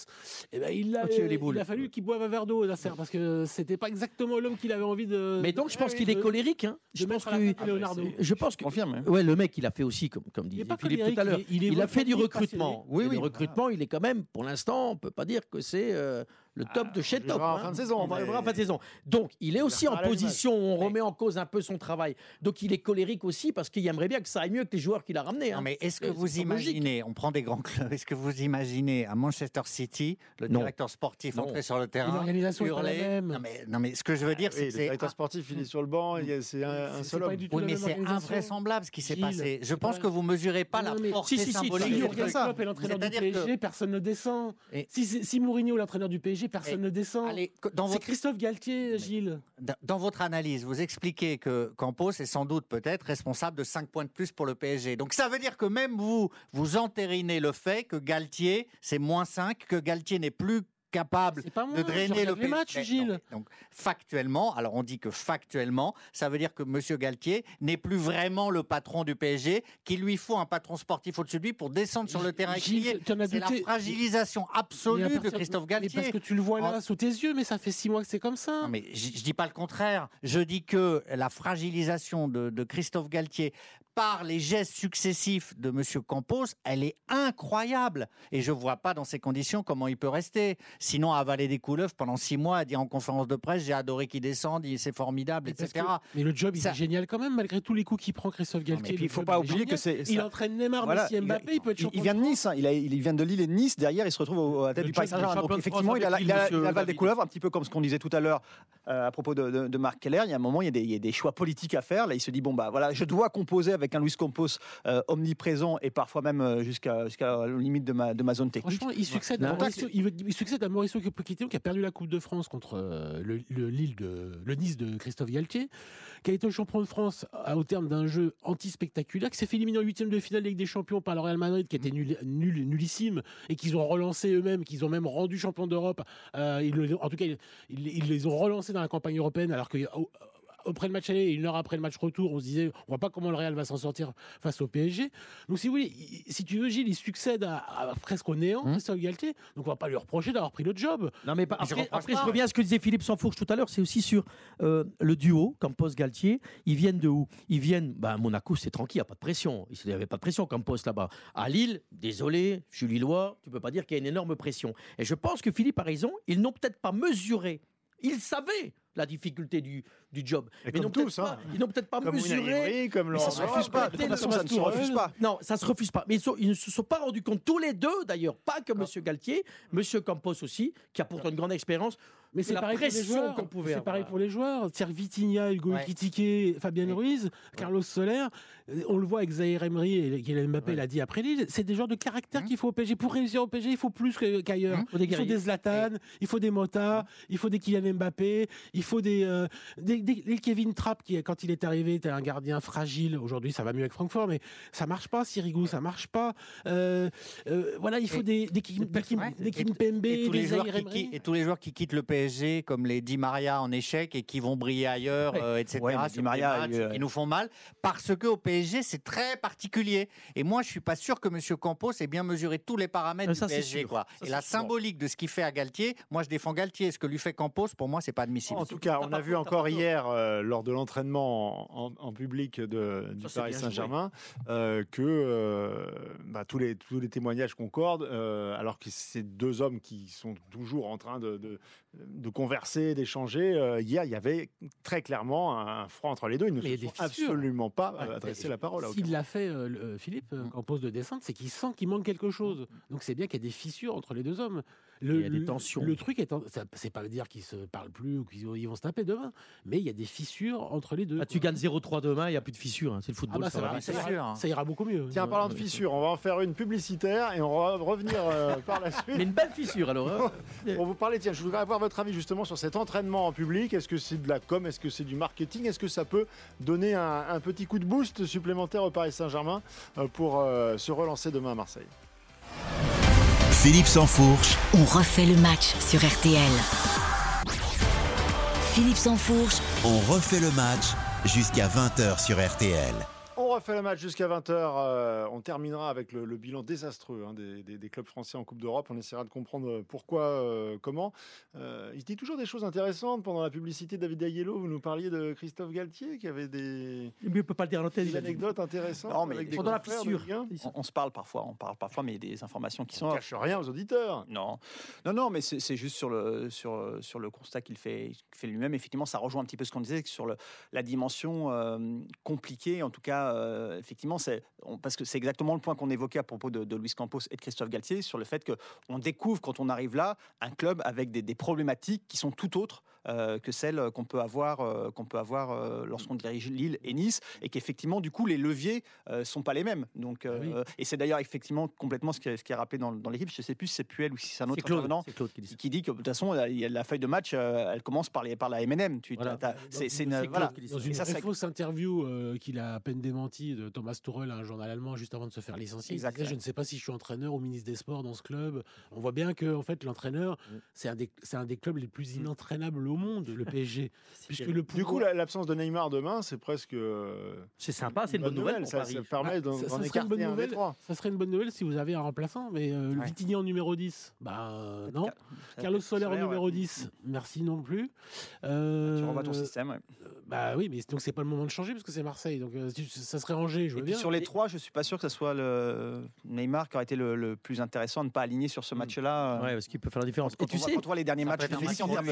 et ben il a, Quand il a fallu qu'il boive un verre d'eau Nasser parce que c'était pas exactement l'homme qu'il avait envie de Mais donc je pense qu'il est colérique. hein. Je pense que Leonardo. je pense que confirme. hein. Ouais, le mec, il a fait aussi, comme, comme disait Philippe tout à l'heure, il a fait du recrutement. Oui, Oui, oui. oui. recrutement, il est quand même, pour l'instant, on peut pas dire que c'est euh, le top de chez on top. en hein. fin de saison, On va le voir en fin de saison. Donc, il est aussi en position où on remet en cause un peu son travail. Donc, il est colérique aussi parce qu'il aimerait bien que ça aille mieux que les joueurs qu'il a ramenés. hein. Non, mais est-ce que vous logique. imaginez, on prend des grands clubs, est-ce que vous imaginez à Manchester City, le Non. directeur sportif Non. entrer sur le terrain, l'organisation est pas la hurler même. non mais, non mais ce que je veux dire, Oui, c'est le que c'est directeur sportif, il est sur le banc, c'est un, seul homme. Oui, mais c'est invraisemblable ce qui s'est passé. Je pense que vous mesurez pas la portée si, si, si, symbolique. si. Klopp est l'entraîneur du PSG, personne ne descend. Si Mourinho est l'entraîneur du PSG, personne ne descend. Allez, dans C'est votre, Christophe Galtier, Gilles. dans- dans votre analyse, vous expliquez que Campos est sans doute peut-être responsable de 5 points de plus pour le PSG. Donc ça veut dire que même vous, vous entérinez le fait que Galtier, c'est moins 5, que Galtier n'est plus capable C'est pas moi, de drainer le Mais Gilles. mais Donc, factuellement, alors on dit que factuellement, ça veut dire que M. Galtier n'est plus vraiment le patron du PSG, qu'il lui faut un patron sportif au-dessus de lui pour descendre sur le terrain C'est la fragilisation Mais absolue de Christophe Mais Galtier. parce que tu le vois là, En- sous tes yeux, mais ça fait six mois que c'est comme ça. Non, mais je, dis pas le contraire. Je dis que la fragilisation de, de Christophe Galtier par les gestes successifs de M. Campos, elle est incroyable. Et je vois pas dans ces conditions comment il peut rester. Sinon, avaler des couleuvres pendant six mois, à dire en conférence de presse, j'ai adoré qu'il descende, c'est formidable, Mais etc. que- mais le job, il Ça- est génial quand même, malgré tous les coups qu'il prend Christophe Galtier. mais puis, Le il faut pas oublier que c'est- Il entraîne Neymar, Voilà, Messi, il Mbappé, il peut être il, champion il vient de. Nice, hein, il, a- il vient de Lille et de Nice. Derrière, il se retrouve au- à la tête Le du Paris Saint-Germain. Donc effectivement, il, a, avale des couleuvres, un petit peu comme ce qu'on disait tout à l'heure euh, à propos de, Marc Keller. Il y a un moment, il y a, des, il y a des choix politiques à faire. Là, il se dit bon bah voilà, je dois composer avec un Luis Campos euh, omniprésent et parfois même euh, jusqu'à jusqu'à la limite de ma, de ma zone technique. Franchement, il succède, à Non, il succède à Mauricio Pochettino qui a perdu la Coupe de France contre euh, le, le Lille de le Nice de Christophe Galtier, qui a été champion de France à- au terme d'un jeu anti-spectaculaire, qui s'est fait éliminer en huitième de finale des Champions par le Real Madrid, qui était nul, nul- nullissime et qu'ils ont relancé eux-mêmes, qu'ils ont même rendu champion d'Europe. Euh, ils en tout cas, ils, ils- les ont relancés dans la campagne européenne, alors que après le match aller et une heure après le match retour, on se disait, on voit pas comment le Real va s'en sortir face au PSG. Donc, si vous voulez, si tu veux, Gilles, il succède à, à presque au néant, Hum. Christophe Galtier. Donc, on va pas lui reprocher d'avoir pris le job. Non, mais pas- après, je reviens à ce que disait Philippe Sansfourche tout à l'heure. C'est aussi sur euh, le duo, Campos-Galtier. Ils viennent de où? Ils viennent. Bah, à Monaco, c'est tranquille, il n'y a pas de pression. Il n'y avait pas de pression, Campos, là-bas. À Lille, désolé, je suis Lillois, tu peux pas dire qu'il y a une énorme pression. Et je pense que Philippe a raison. Ils n'ont peut-être pas mesuré. Ils savaient la difficulté du, du job. Et Mais comme ils n'ont peut-être tous, hein. n'ont peut-être pas Comme mesuré. Comme Mais ça se refuse pas. De toute façon, ça ne se refuse pas. Non, ça se refuse pas. Mais ils, sont- ils ne se sont pas rendus compte, tous les deux d'ailleurs, pas que M. Galtier, M. Campos aussi, qui a pourtant une grande expérience. Mais c'est la pareil pour les pression joueurs. qu'on pouvait C'est pareil avoir. pour les joueurs. Thierry Vitinha, Hugo Ouais. Fabien Ruiz, Carlos Soler. euh, On le voit avec Zahir Emery et Kylian Mbappé l'a dit après Lille. C'est des joueurs de caractère Mmh. qu'il faut au PSG. Pour réussir au PSG, il faut plus qu'ailleurs. Mmh. Il faut des Zlatan, il faut des Mota, il faut des Kylian Mbappé, il faut des, euh, des, des- des Kevin Trapp qui, quand il est arrivé, était un gardien fragile. Aujourd'hui, ça va mieux avec Francfort, mais ça marche pas. Sirigu, ça marche pas. Euh, euh, voilà, il faut Et- des, des, Kim- des, Kim- Ouais. des Et- tous, les des joueurs qui, et tous les joueurs qui quittent le PSG, comme les Di Maria en échec et qui vont briller ailleurs, Ouais. euh, etc. Ouais, sur Di Maria, des matchs il, euh, qui nous font mal, parce que au PSG c'est très particulier. Et moi, je suis pas sûr que Monsieur Campos ait bien mesuré tous les paramètres Euh, du ça, c'est PSG. Quoi. Ça, et la symbolique de ce qu'il fait à Galtier, moi, je défends Galtier. Ce que lui fait Campos, pour moi, c'est pas admissible. En tout cas, on a vu encore hier, euh, lors de l'entraînement en, en- en public de, du Ça, Paris Saint-Germain, euh, que euh, bah, tous, les, tous les témoignages concordent, euh, alors que c'est deux hommes qui sont toujours en train de, de, de converser, d'échanger. euh, hier, il y avait très clairement un froid entre les deux. Ils ne Mais se sont absolument pas euh, adressé la parole. S'il l'a fait, Philippe, Mm. en pose de descente, c'est qu'il sent qu'il manque quelque chose. Donc c'est bien qu'il y a des fissures entre les deux hommes. Il y a des le- tensions. Le truc est, en- ça- c'est pas dire qu'ils se parlent plus ou qu'ils ils vont se taper demain, mais il y a des fissures entre les deux. Ah, tu gagnes 0-3 demain, il n'y a plus de fissure. hein. C'est le Ah football. bah, ça ça, va va, vite. ça, ira, sûr. ça ira beaucoup mieux. Tiens, parlant de fissures, on va en faire une publicitaire et on va revenir euh, par la suite. Mais une belle fissure alors. hein. Pour vous parler, tiens, je voudrais avoir votre avis justement sur cet entraînement en public. Est-ce que c'est de la com? Est-ce que c'est du marketing? Est-ce que ça peut donner un, un petit coup de boost supplémentaire au Paris Saint-Germain euh, pour euh, se relancer demain à Marseille? Philippe Sansfourche, On refait le match sur RTL. Philippe Sansfourche, on refait le match jusqu'à 20h sur RTL. On refait le match jusqu'à 20h. on terminera avec le, le bilan désastreux hein, des, des- des clubs français en Coupe d'Europe. On essaiera de comprendre euh, pourquoi, euh, comment. Euh, il se dit toujours des choses intéressantes. Pendant la publicité de David Ayello, vous nous parliez de Christophe Galtier qui avait des, Mais il ne peut pas le dire à l'antenne. des anecdotes intéressantes. Non, mais avec des Pendant la fissure. Ligue 1. On, on se parle parfois, on parle parfois, mais il y a des informations qui sont On ne cache rien aux auditeurs. Non, non, non, mais c'est juste sur le, sur, sur le constat qu'il fait, fait lui-même. Effectivement, ça rejoint un petit peu ce qu'on disait sur le, la dimension euh, compliquée. En tout cas, euh, effectivement, c'est parce que c'est exactement le point qu'on évoquait à propos de, de Luis Campos et de Christophe Galtier sur le fait que on découvre quand on arrive là un club avec des, des problématiques qui sont tout autres euh, que celles qu'on peut avoir, euh, qu'on peut avoir euh, lorsqu'on dirige Lille et Nice, et qu'effectivement, du coup, les leviers euh, sont pas les mêmes. Donc, euh, oui. et c'est d'ailleurs effectivement complètement ce qui est, ce qui est rappelé dans, dans l'équipe. Je sais plus si c'est Puel ou si c'est un autre Claude, intervenant c'est Claude qui dit qui, ça. qui dit que de toute façon, il y a la feuille de match, euh, elle commence par, les, par la M&M. Tu, Voilà. c'est, une, voilà. Dans une ça, fausse interview euh, qu'il a à peine démentie de Thomas Tuchel à un journal allemand juste avant de se faire licencier. Il Exact, disait, ouais. Je ne sais pas si je suis entraîneur ou ministre des Sports dans ce club. On voit bien que en fait, l'entraîneur, Mm. c'est un, des- c'est un des clubs les plus inentraînables au monde, le PSG. puisque le Du coup, la- l'absence de Neymar demain, c'est presque. euh, C'est sympa, c'est une bonne nouvelle. pour Ça, Paris. ça permet d'en Ah, ça- d'en ça serait une bonne écarter un des nouvelle. trois. Ça serait une bonne nouvelle si vous avez un remplaçant, mais euh, le Ouais. Vitigny en numéro 10, bah euh, non. Carlos Soler en numéro 10, merci non plus. Euh, Tu revois ton système. ouais. Bah oui, mais donc c'est pas le moment de changer parce que c'est Marseille, donc euh, ça serait rangé, je Et veux puis bien. sur les Et- trois, je suis pas sûr que ce soit le Neymar qui aurait été le, le plus intéressant à ne pas aligner sur ce match-là. Ouais, parce qu'il peut faire la différence. Quand, Et tu sais, quand on voit les derniers matchs de Messi en match termes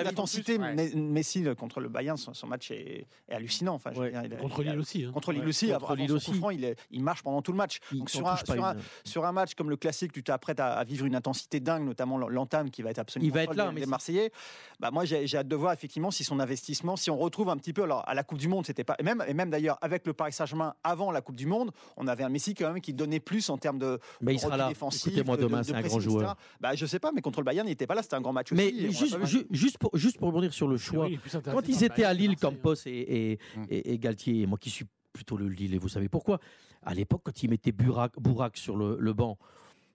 de- d'intensité, Messi le- contre le Bayern, son, son match est, est hallucinant. Enfin, je veux Ouais. dire, il a- Contre Lille aussi. hein. Contre Lille aussi, contre Lille aussi. franc, il, est- il marche pendant tout le match. il Donc s'en sur un, touche pas sur, un, une. sur un match comme le classique, tu t'apprêtes à, à vivre une intensité dingue, notamment l'entame qui va être absolument Il va être là, des- Marseillais. Bah, moi, j'ai hâte de voir effectivement si son investissement, si on retrouve un petit peu, alors à la Coupe du Monde, c'était pas, et même, et même d'ailleurs avec le Paris Saint-Germain avant la Coupe du Monde, on avait un Messi quand même qui donnait plus en termes de Mais il sera là. défensif, Écoutez-moi, de- de- demain, de c'est un grand joueur. Bah, je sais pas, mais contre le Bayern, il n'était pas là, c'était un grand match Mais aussi. juste, ju- juste, pour, juste pour rebondir sur le choix, quand ils étaient à Lille, hein. Campos et, et, Mm. et- et Galtier, et moi qui suis plutôt le Lille, et vous savez pourquoi, à l'époque, quand ils mettaient Burak, Bourak sur le, le banc,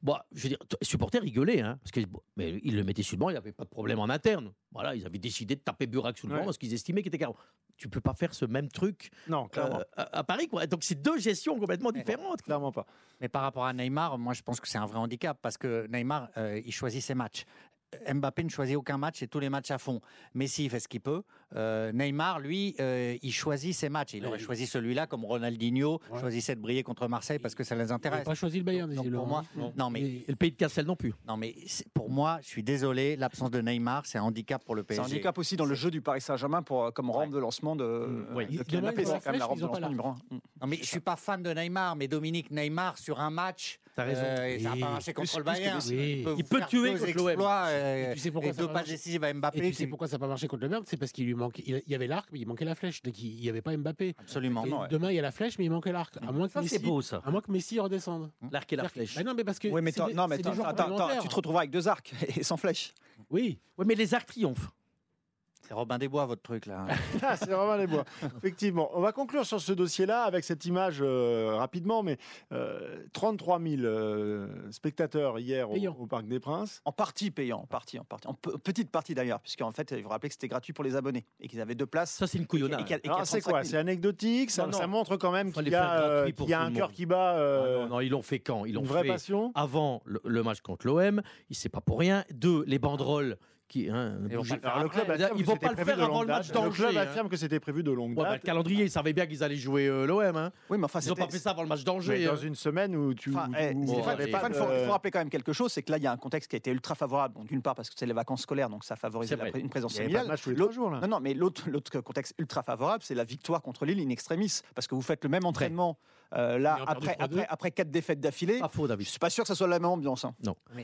bon, je veux dire, les supporters rigolaient, hein, parce que, bon, mais ils le mettaient sur le banc, il n'y avait pas de problème en interne. Voilà, ils avaient décidé de taper Burak sur le Ouais. banc parce qu'ils estimaient qu'il était carreau. Tu peux pas faire ce même truc Non, clairement. euh, à, à Paris, quoi. Donc c'est deux gestions complètement Mais- différentes. quoi. Clairement pas. Mais par rapport à Neymar, moi je pense que c'est un vrai handicap parce que Neymar, euh, il choisit ses matchs. Mbappé ne choisit aucun match et tous les matchs à fond. Messi il fait ce qu'il peut. Euh, Neymar, lui, euh, il choisit ses matchs. Il aurait choisi celui-là comme Ronaldinho Ouais. choisissait de briller contre Marseille parce que ça les Il n'a intéresse. pas choisi le Bayern, Donc, visiblement, pour moi, non. Non mais, Et le pays de Cassel non plus. non mais c'est- pour moi, je suis désolé, l'absence de Neymar, c'est un handicap pour le C'est PSG. un handicap aussi dans le jeu du Paris Saint-Germain pour, comme rampe de lancement de, Mm, ouais. de Mbappé. C'est quand même la rampe de lancement. Non mais je suis pas fan de Neymar, mais Dominique Neymar sur un match, T'as raison. euh, et ça n'a Oui. pas marché contre Plus- le que Bayern. Vous Il peut faire tuer contre l'OM. euh, Et tu sais pourquoi et deux va passes marcher décisives à Mbappé. Et tu sais qui- pourquoi ça n'a pas marché contre le Bayern C'est parce qu'il lui manquait, il y avait l'arc, mais il manquait la flèche. Donc il n'y avait pas Mbappé. Absolument. Ouais. Demain, il y a la flèche, mais il manquait l'arc. À moins que Ça Messi, c'est beau ça. à moins que Messi redescende. L'arc et la flèche. Bah non, mais parce que. Oui, mais non, mais attends, tu te retrouveras avec deux arcs et sans flèche. Oui. Oui, mais les arcs triomphent. C'est Robin des Bois, votre truc là. Ah, c'est vraiment les bois. Effectivement. On va conclure sur ce dossier-là avec cette image euh, rapidement, mais euh, 33 000 euh, spectateurs hier au, Parc des Princes. En partie payant, en partie, en partie. En pe- petite partie d'ailleurs, puisqu'en fait, il faut rappeler que c'était gratuit pour les abonnés et qu'ils avaient deux places. Ça c'est une couillonnade. c'est 35 quoi 000. C'est anecdotique? Ça, Non, non. ça montre quand même qu'il y a, euh, y un cœur qui bat. Ah euh, non, non, ils l'ont fait quand? Ils l'ont une vraie fait passion? avant le, le match contre l'OM. Il c'est pas pour rien. Deux, les banderoles qui. hein, Ils vont bouger- pas le faire Alors, le club Là, affirme ils que vont c'était pas le prévu faire de avant longue le match date. Le club d'Angers, hein. affirme que c'était prévu de longue Ouais, bah, date. le calendrier, ils savaient bien qu'ils allaient jouer euh, l'OM. Hein. Oui, mais enfin, Ils ont pas fait ça avant le match Mais d'Angers. dans hein. une semaine où tu. Enfin, où- eh, où- il faut, il faut rappeler quand même quelque chose, c'est que là, il y a un contexte qui a été ultra favorable. D'une part, parce que c'est les vacances scolaires, donc ça favorise la une présence il y avait pas de familiale. Non, non, mais l'autre, l'autre contexte ultra favorable, c'est la victoire contre Lille in extremis. Parce que vous faites le même entraînement euh, là, après, 3-2. après, après quatre défaites d'affilée. Pas faux, Je David. suis pas sûr que ça soit la même ambiance. hein.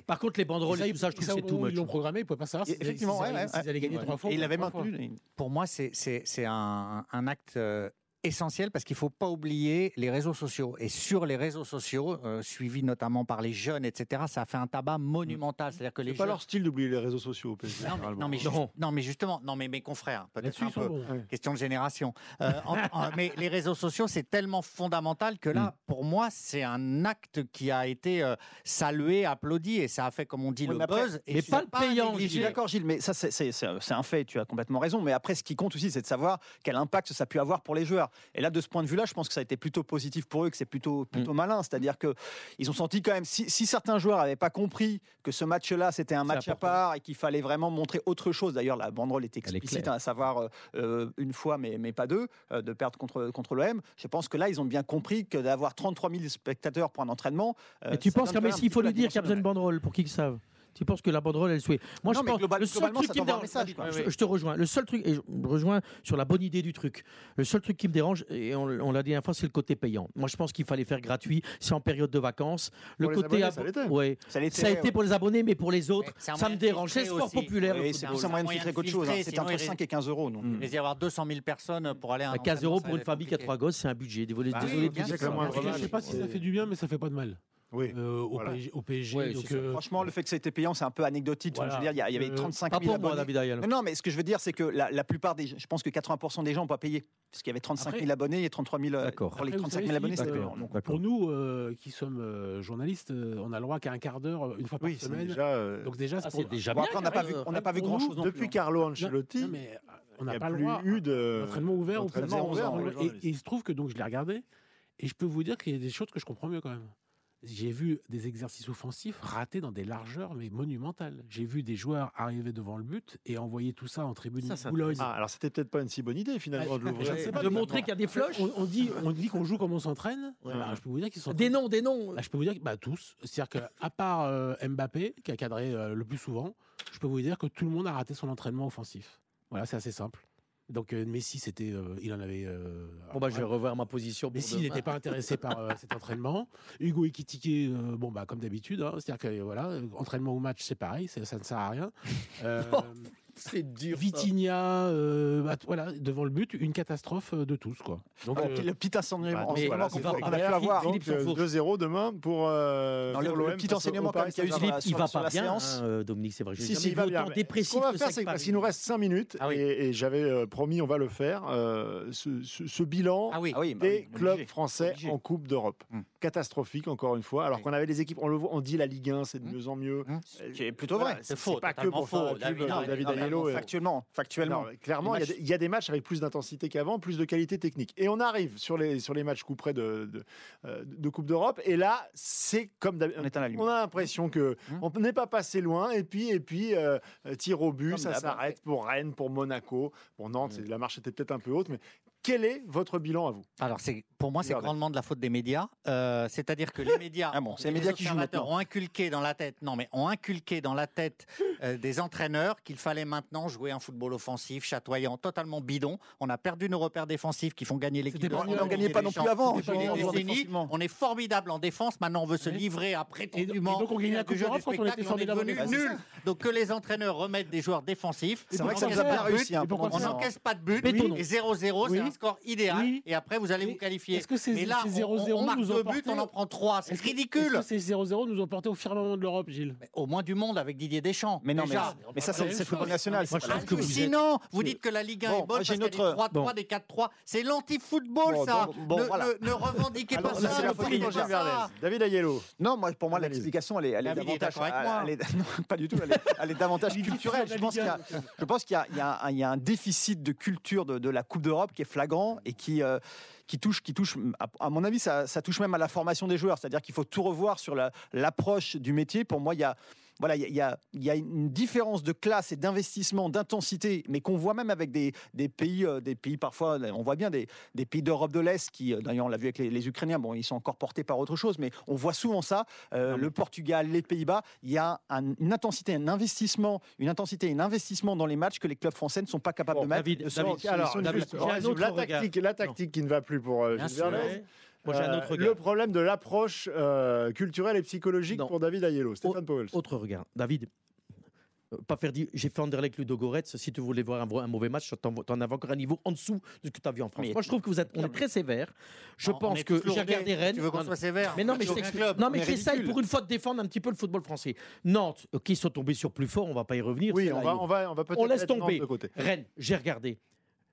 Par contre, les banderoles ça, et tout ça, je trouve que c'est tout. Ils l'ont programmé, ils ne pouvaient pas savoir s'ils effectivement, allaient- gagner trois fois. Et il ou avait trois fois. maintenu. Pour moi, c'est- c'est c'est un, un acte euh, essentiel parce qu'il ne faut pas oublier les réseaux sociaux. Et sur les réseaux sociaux, euh, suivis notamment par les jeunes, etc., ça a fait un tabac monumental. C'est-à-dire que les C'est pas jeunes... leur style d'oublier les réseaux sociaux. Non mais, non, mais juste- Non. non, mais justement, non, mais mes confrères, peut-être Là-dessus, un ils sont peu. bons. Question de génération. Euh, en- en- mais les réseaux sociaux, c'est tellement fondamental que Mm. là, pour moi, c'est un acte qui a été euh, salué, applaudi, et ça a fait, comme on dit, Oui, le mais après- buzz. et mais pas le payant, Je suis d'accord, Gilles, mais ça, c'est- c'est c'est- c'est un fait, tu as complètement raison. Mais après, ce qui compte aussi, c'est de savoir quel impact ça a pu avoir pour les joueurs. Et là, de ce point de vue-là, je pense que ça a été plutôt positif pour eux, que c'est plutôt, plutôt malin. C'est-à-dire qu'ils ont senti quand même, si, si certains joueurs n'avaient pas compris que ce match-là, c'était un match à part et qu'il fallait vraiment montrer autre chose. D'ailleurs, la banderole est explicite, hein, à savoir euh, une fois, mais, mais pas deux, euh, de perdre contre, contre l'OM. Je pense que là, ils ont bien compris que d'avoir 33 000 spectateurs pour un entraînement. euh, Mais tu penses qu'à quand même Messi, il faut lui dire qu'il y a besoin de banderole pour qu'ils savent? Tu penses que la banderole, elle souhaite Moi, Non, je pense global- le seul truc qui me dérange, message, quoi. je, je te rejoins. Le seul truc, et je me rejoins sur la bonne idée du truc. Le seul truc qui me dérange, et on, on l'a dit la dernière fois, c'est le côté payant. Moi, je pense qu'il fallait faire gratuit. C'est en période de vacances. Le Pour côté, abonnés, ça ouais, Ça a été ouais. pour les abonnés, mais pour les autres, c'est ça me dérange. C'est sport aussi. populaire. Oui, c'est plus un moyen de filtrer qu'autre chose. hein. sinon entre il 5 et 15 euros. Il va y avoir 200 000 personnes pour aller à un À 15 euros pour une famille qui a trois gosses, c'est un budget. Désolé, Bah Je ne sais pas si ça fait du bien, mais ça fait pas de mal. Oui. euh, au, Voilà. PSG, au PSG. Ouais, donc, c'est ça. euh, Franchement, le fait que ça ait été payant, c'est un peu anecdotique. Voilà. Je veux dire, il y, avait Euh, 35 Pas 000 pour moi. David Ayala. Non, non, mais ce que je veux dire, c'est que la, la plupart des, je pense que 80% des gens n'ont pas payé, parce qu'il y avait 35 000 Après- abonnés et 33 000 euh, D'accord. pour les Après, vous 35 savez, 000 abonnés, c'était euh, payant. Donc, D'accord. Pour nous euh, qui sommes euh, journalistes, euh, on a le droit qu'à un quart d'heure, une fois par Oui, c'est semaine. déjà. euh, Donc déjà, Ah, c'est pour- déjà Bon, bien. après, on n'a pas vu, on n'a pas vu pour grand chose depuis hein. Carlo Ancelotti, euh, on n'a pas a le droit. eu de. Entraînement ouvert, Canada. ouvert et il se trouve que donc je l'ai regardé et je peux vous dire qu'il y a des choses que je comprends mieux quand même. J'ai vu des exercices offensifs ratés dans des largeurs mais monumentales. J'ai vu des joueurs arriver devant le but et envoyer tout ça en tribune Ça, c'est Boulogne. Ah, alors c'était peut-être pas une si bonne idée finalement de l'ouvrir. montrer qu'il y a des flushs. On, on dit, on dit qu'on joue comme on s'entraîne. Ouais. Bah, je peux vous dire qu'ils sont Des noms, des noms. Bah, je peux vous dire que bah, tous, c'est-à-dire qu'à part euh, Mbappé, qui a cadré euh, le plus souvent, je peux vous dire que tout le monde a raté son entraînement offensif. Voilà, c'est assez simple. Donc euh, Messi, c'était, euh, il en avait. euh, Bon, bah, je vais revoir ma position. Messi, il n'était pas intéressé par euh, cet entraînement. Hugo Ekitike, bon bah comme d'habitude, hein, c'est-à-dire que voilà, entraînement ou match, c'est pareil, ça ne sert à rien. C'est dur. Vitinha, euh, bah, voilà, devant le but, une catastrophe euh, de tous quoi. Donc Bon, euh, le petit enseignement, Bah, voilà, c'est vrai. qu'on a Ah, pu avoir. Philippe Donc, euh, Sanfourche. 2-0 demain pour, euh, Non, le- pour le petit enseignement quand Philippe, il sur- va pas la bien, hein, euh, Dominique, c'est vrai. Si, si, il va bien. Ce qu'on va faire, c'est parce qu'il nous reste 5 minutes Ah oui. et, et j'avais euh, promis, on va le faire, euh, ce, ce- ce bilan Ah oui. Ah oui, bah des clubs français en Coupe d'Europe. Hmm. Catastrophique, encore une fois. Alors qu'on avait des équipes, on le voit, on dit la Ligue 1, c'est de Hmm. mieux en mieux. Hum, Euh, qui est plutôt vrai. C'est faux, pas que pour faux. David, et- Factuellement, factuellement. Non, clairement, il y, a des- il y a des matchs avec plus d'intensité qu'avant, plus de qualité technique. Et on arrive sur les, sur les matchs coup près de, de, euh, de Coupe d'Europe. Et là, c'est comme On. On a l'impression que Hum. on n'est pas passé loin. Et puis, et puis euh, euh, tir au but, Comme ça s'arrête pour Rennes, pour Monaco. Pour Nantes, Hum. c'est- la marche était peut-être un peu haute. Mais quel est votre bilan à vous? Alors, c'est, pour moi, c'est grandement de la faute des médias. Euh, c'est-à-dire que les médias, Ah bon, c'est les médias qui jouent maintenant. ont inculqué dans la tête, non, mais ont inculqué dans la tête euh, des entraîneurs qu'il fallait maintenant jouer un football offensif, chatoyant, totalement bidon. On a perdu nos repères défensifs qui font gagner l'équipe. On n'en gagnait pas non plus avant. des on est formidable en défense. Maintenant, on veut se livrer donc- prétendument et donc on gagnait la Coupe d'Europe quand on spectacle, était et on est formidable nuls. Donc que les entraîneurs remettent des joueurs défensifs. C'est vrai que ça nous a pas réussi. hein, on n'encaisse pas de but Bétonnons. et 0-0, c'est. Un score idéal. Oui. Et après, vous allez Et vous qualifier. est-ce que ces- Mais là, ces on- 0-0 on, marque nous ont deux buts, on en prend trois. C'est Est-ce que- ridicule. Est-ce que ces 0-0 nous ont porté au firmament de l'Europe, Gilles? Mais Au moins du monde avec Didier Deschamps. Mais non, mais, Déjà. mais ça, c'est le football national. Moi, je que vous êtes- Sinon, vous dites que la Ligue 1 Bon, est bonne j'ai parce qu'il y a une des autre- 3-3, bon. des 4-3. C'est l'anti-football, Bon, ça. bon, bon, ne, voilà. ne- ne revendiquez pas ça. David Aiello. Non, moi, pour moi, l'explication, elle est, davantage. non, pas du tout. Elle est, davantage culturelle. Je pense qu'il y a, je pense qu'il y a, il y a un, déficit de culture de, de la Coupe d'Europe qui est et qui. euh, qui touche, qui touche, à, mon avis, ça, touche même à la formation des joueurs. C'est-à-dire qu'il faut tout revoir sur la- l'approche du métier. Pour moi, il y a, voilà, il y a- il y, a, il y a une différence de classe et d'investissement, d'intensité, mais qu'on voit même avec des, des pays, euh, des pays parfois, on voit bien des, des pays d'Europe de l'Est qui, euh, d'ailleurs, on l'a vu avec les, les Ukrainiens, bon, ils sont encore portés par autre chose, mais on voit souvent ça. Euh, le Portugal, les Pays-Bas, il y a un- une intensité, un investissement, une intensité, un investissement dans les matchs que les clubs français ne sont pas capables Bon, de mettre. David, sont- David, Alors, David, la tactique, la tactique qui ne va plus pour euh, Moi, j'ai un Euh, autre regard. Le problème de l'approche euh, culturelle et psychologique Non. pour David Aiello. Stéphane Powell. Autre regard. David, euh, pas faire dire. J'ai fait Anderlecht Ludogorets. Si tu voulais voir un, un mauvais match, t'en en avais encore un niveau en dessous de ce que tu as vu en France. Mais- Moi, je trouve que vous êtes, on est très sévère. Je pense que j'ai regardé Rennes. Tu veux qu'on soit sévère Mais non, mais club. Non, On mais j'essaye pour une fois de défendre un petit peu le football français. Nantes, qui sont tombés sur plus fort, on va pas y revenir. Oui, on va, on va, on va peut-être On laisse tomber. Rennes, j'ai regardé.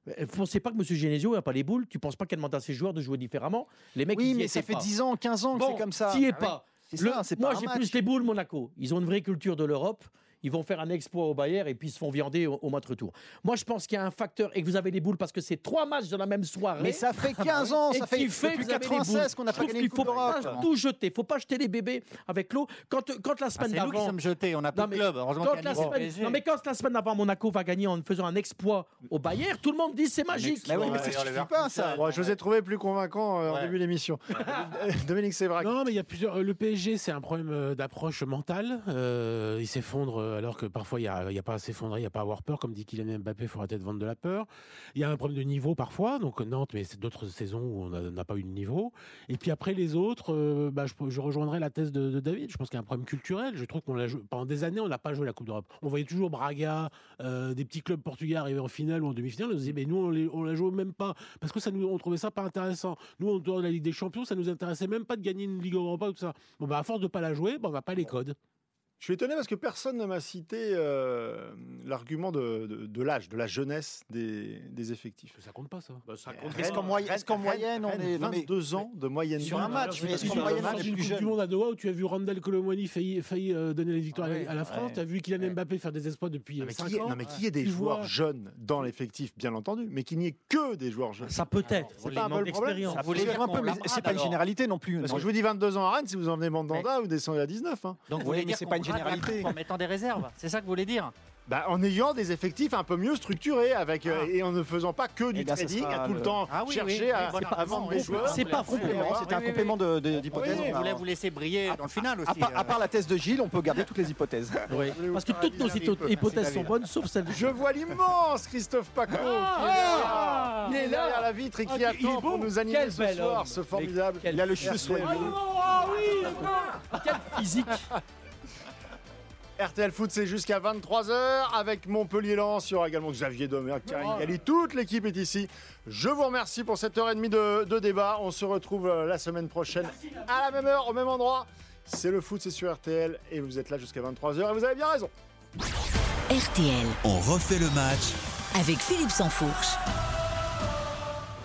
Euh, Pensez pas que M. Genesio n'a pas les boules. Tu penses pas qu'elle demande à ses joueurs de jouer différemment? Les mecs, Oui, ils mais ça fait pas. 10 ans, 15 ans que Bon, c'est comme ça. T'y es Ah pas. Le- ça, moi, j'ai plus les boules Monaco. Ils ont une vraie culture de l'Europe. Ils vont faire un exploit au Bayern et puis ils se font viander au, au match retour. Moi, je pense qu'il y a un facteur et que vous avez les boules parce que c'est trois matchs de la même soirée. Mais ça fait 15 ans, et ça fait fait que depuis vous avez les 96 boules. qu'on Je pas gagné qu'il faut pas tout jeter. faut pas jeter les bébés avec l'eau. Quand, quand la Ah, semaine C'est nous qui d'avant. sommes jetés. On n'a plus Non, de club. Quand a la semaine, non, mais quand la semaine d'avant Monaco va gagner en faisant un exploit au Bayern, tout le monde dit c'est magique. Mais oui, mais ça suffit pas, ça. Bon, je vous ai trouvé plus convaincant euh, en début d'émission. Dominique Sévrac. Non, mais il y a plusieurs. Le PSG, c'est un problème euh, d'approche mentale. Euh, il s'effondre euh, alors que parfois il n'y a, pas à s'effondrer, il n'y a pas à avoir peur. Comme dit Kylian Mbappé, il faut arrêter de vendre de la peur. Il y a un problème de niveau parfois, donc Nantes, mais c'est d'autres saisons où on n'a pas eu de niveau. Et puis après les autres, euh, bah, je, je rejoindrai la thèse de, de David. Je pense qu'il y a un problème culturel. Je trouve qu'on l'a joué pendant des années, on n'a pas joué la Coupe d'Europe. On voyait toujours Braga, euh, des petits clubs portugais arriver en finale ou en demi-finale. On se disait, mais nous on, les, on la joue même pas parce que ça nous, on trouvait ça pas intéressant. Nous, en dehors de la Ligue des Champions, ça nous intéressait même pas de gagner une Ligue Europa ou tout ça. Bon, bah, à force de pas la jouer, bah, on n'a pas les codes. Je suis étonné parce que personne ne m'a cité euh, l'argument de, de- de l'âge, de la jeunesse des, des effectifs. Ça compte pas, ça. ça Est-ce qu'en moyenne, on est non, mais 22 ans de moyenne Sur un match, mais est-ce Sur qu'en un moyenne, match on est plus jeune du Monde à Doha où tu as vu Randall Colomwani failli, failli euh, donner les victoires Ah ouais, à la France, ouais. tu as vu Kylian Ouais. Mbappé faire des exploits depuis Non, euh, mais 5 qu'il y ait- ans. non, mais qu'il y ait des joueurs vois- jeunes dans l'effectif, bien entendu, mais qu'il n'y ait que des joueurs jeunes. Ça peut être. C'est pas un peu le problème C'est dire un peu, qu'on mais la c'est pas une généralité non plus. Parce que je vous dis 22 ans à Rennes, si vous en venez Mandanda, vous descendez à 19. hein. Donc vous voulez c'est pas une la généralité. En mettant des réserves, c'est ça que vous voulez dire Bah, en ayant des effectifs un peu mieux structurés avec, euh, Ah. et en ne faisant pas que du Eh bien, ce trading, sera à tout le le- temps Ah oui, chercher oui, à, oui, voilà, à vendre des joueurs. c'est pas complément, c'était un complément de- de- d'hypothèse. Oui, on voulait vous laisser briller dans le final aussi. à, part, à euh. part la thèse de Gilles, on peut garder toutes les hypothèses. Oui. Parce que toutes nos hypo- hypothèses sont bonnes, sauf celle Je vois l'immense Christophe Paco qui est Ah derrière- qui est derrière la vitre et qui Ah, il attend pour nous animer ce soir, ce formidable. Il a le cheveu soyeux. Ah oui Quel physique RTL Foot, c'est jusqu'à 23h avec Montpellier-Lens. Il y aura également Xavier Domer, Karine Galli. Toute l'équipe est ici. Je vous remercie pour cette heure et demie de, de débat. On se retrouve euh, la semaine prochaine à la même heure, au même endroit. C'est le foot, c'est sur RTL et vous êtes là jusqu'à 23h et vous avez bien raison. RTL On refait le match avec Philippe Sansfourche.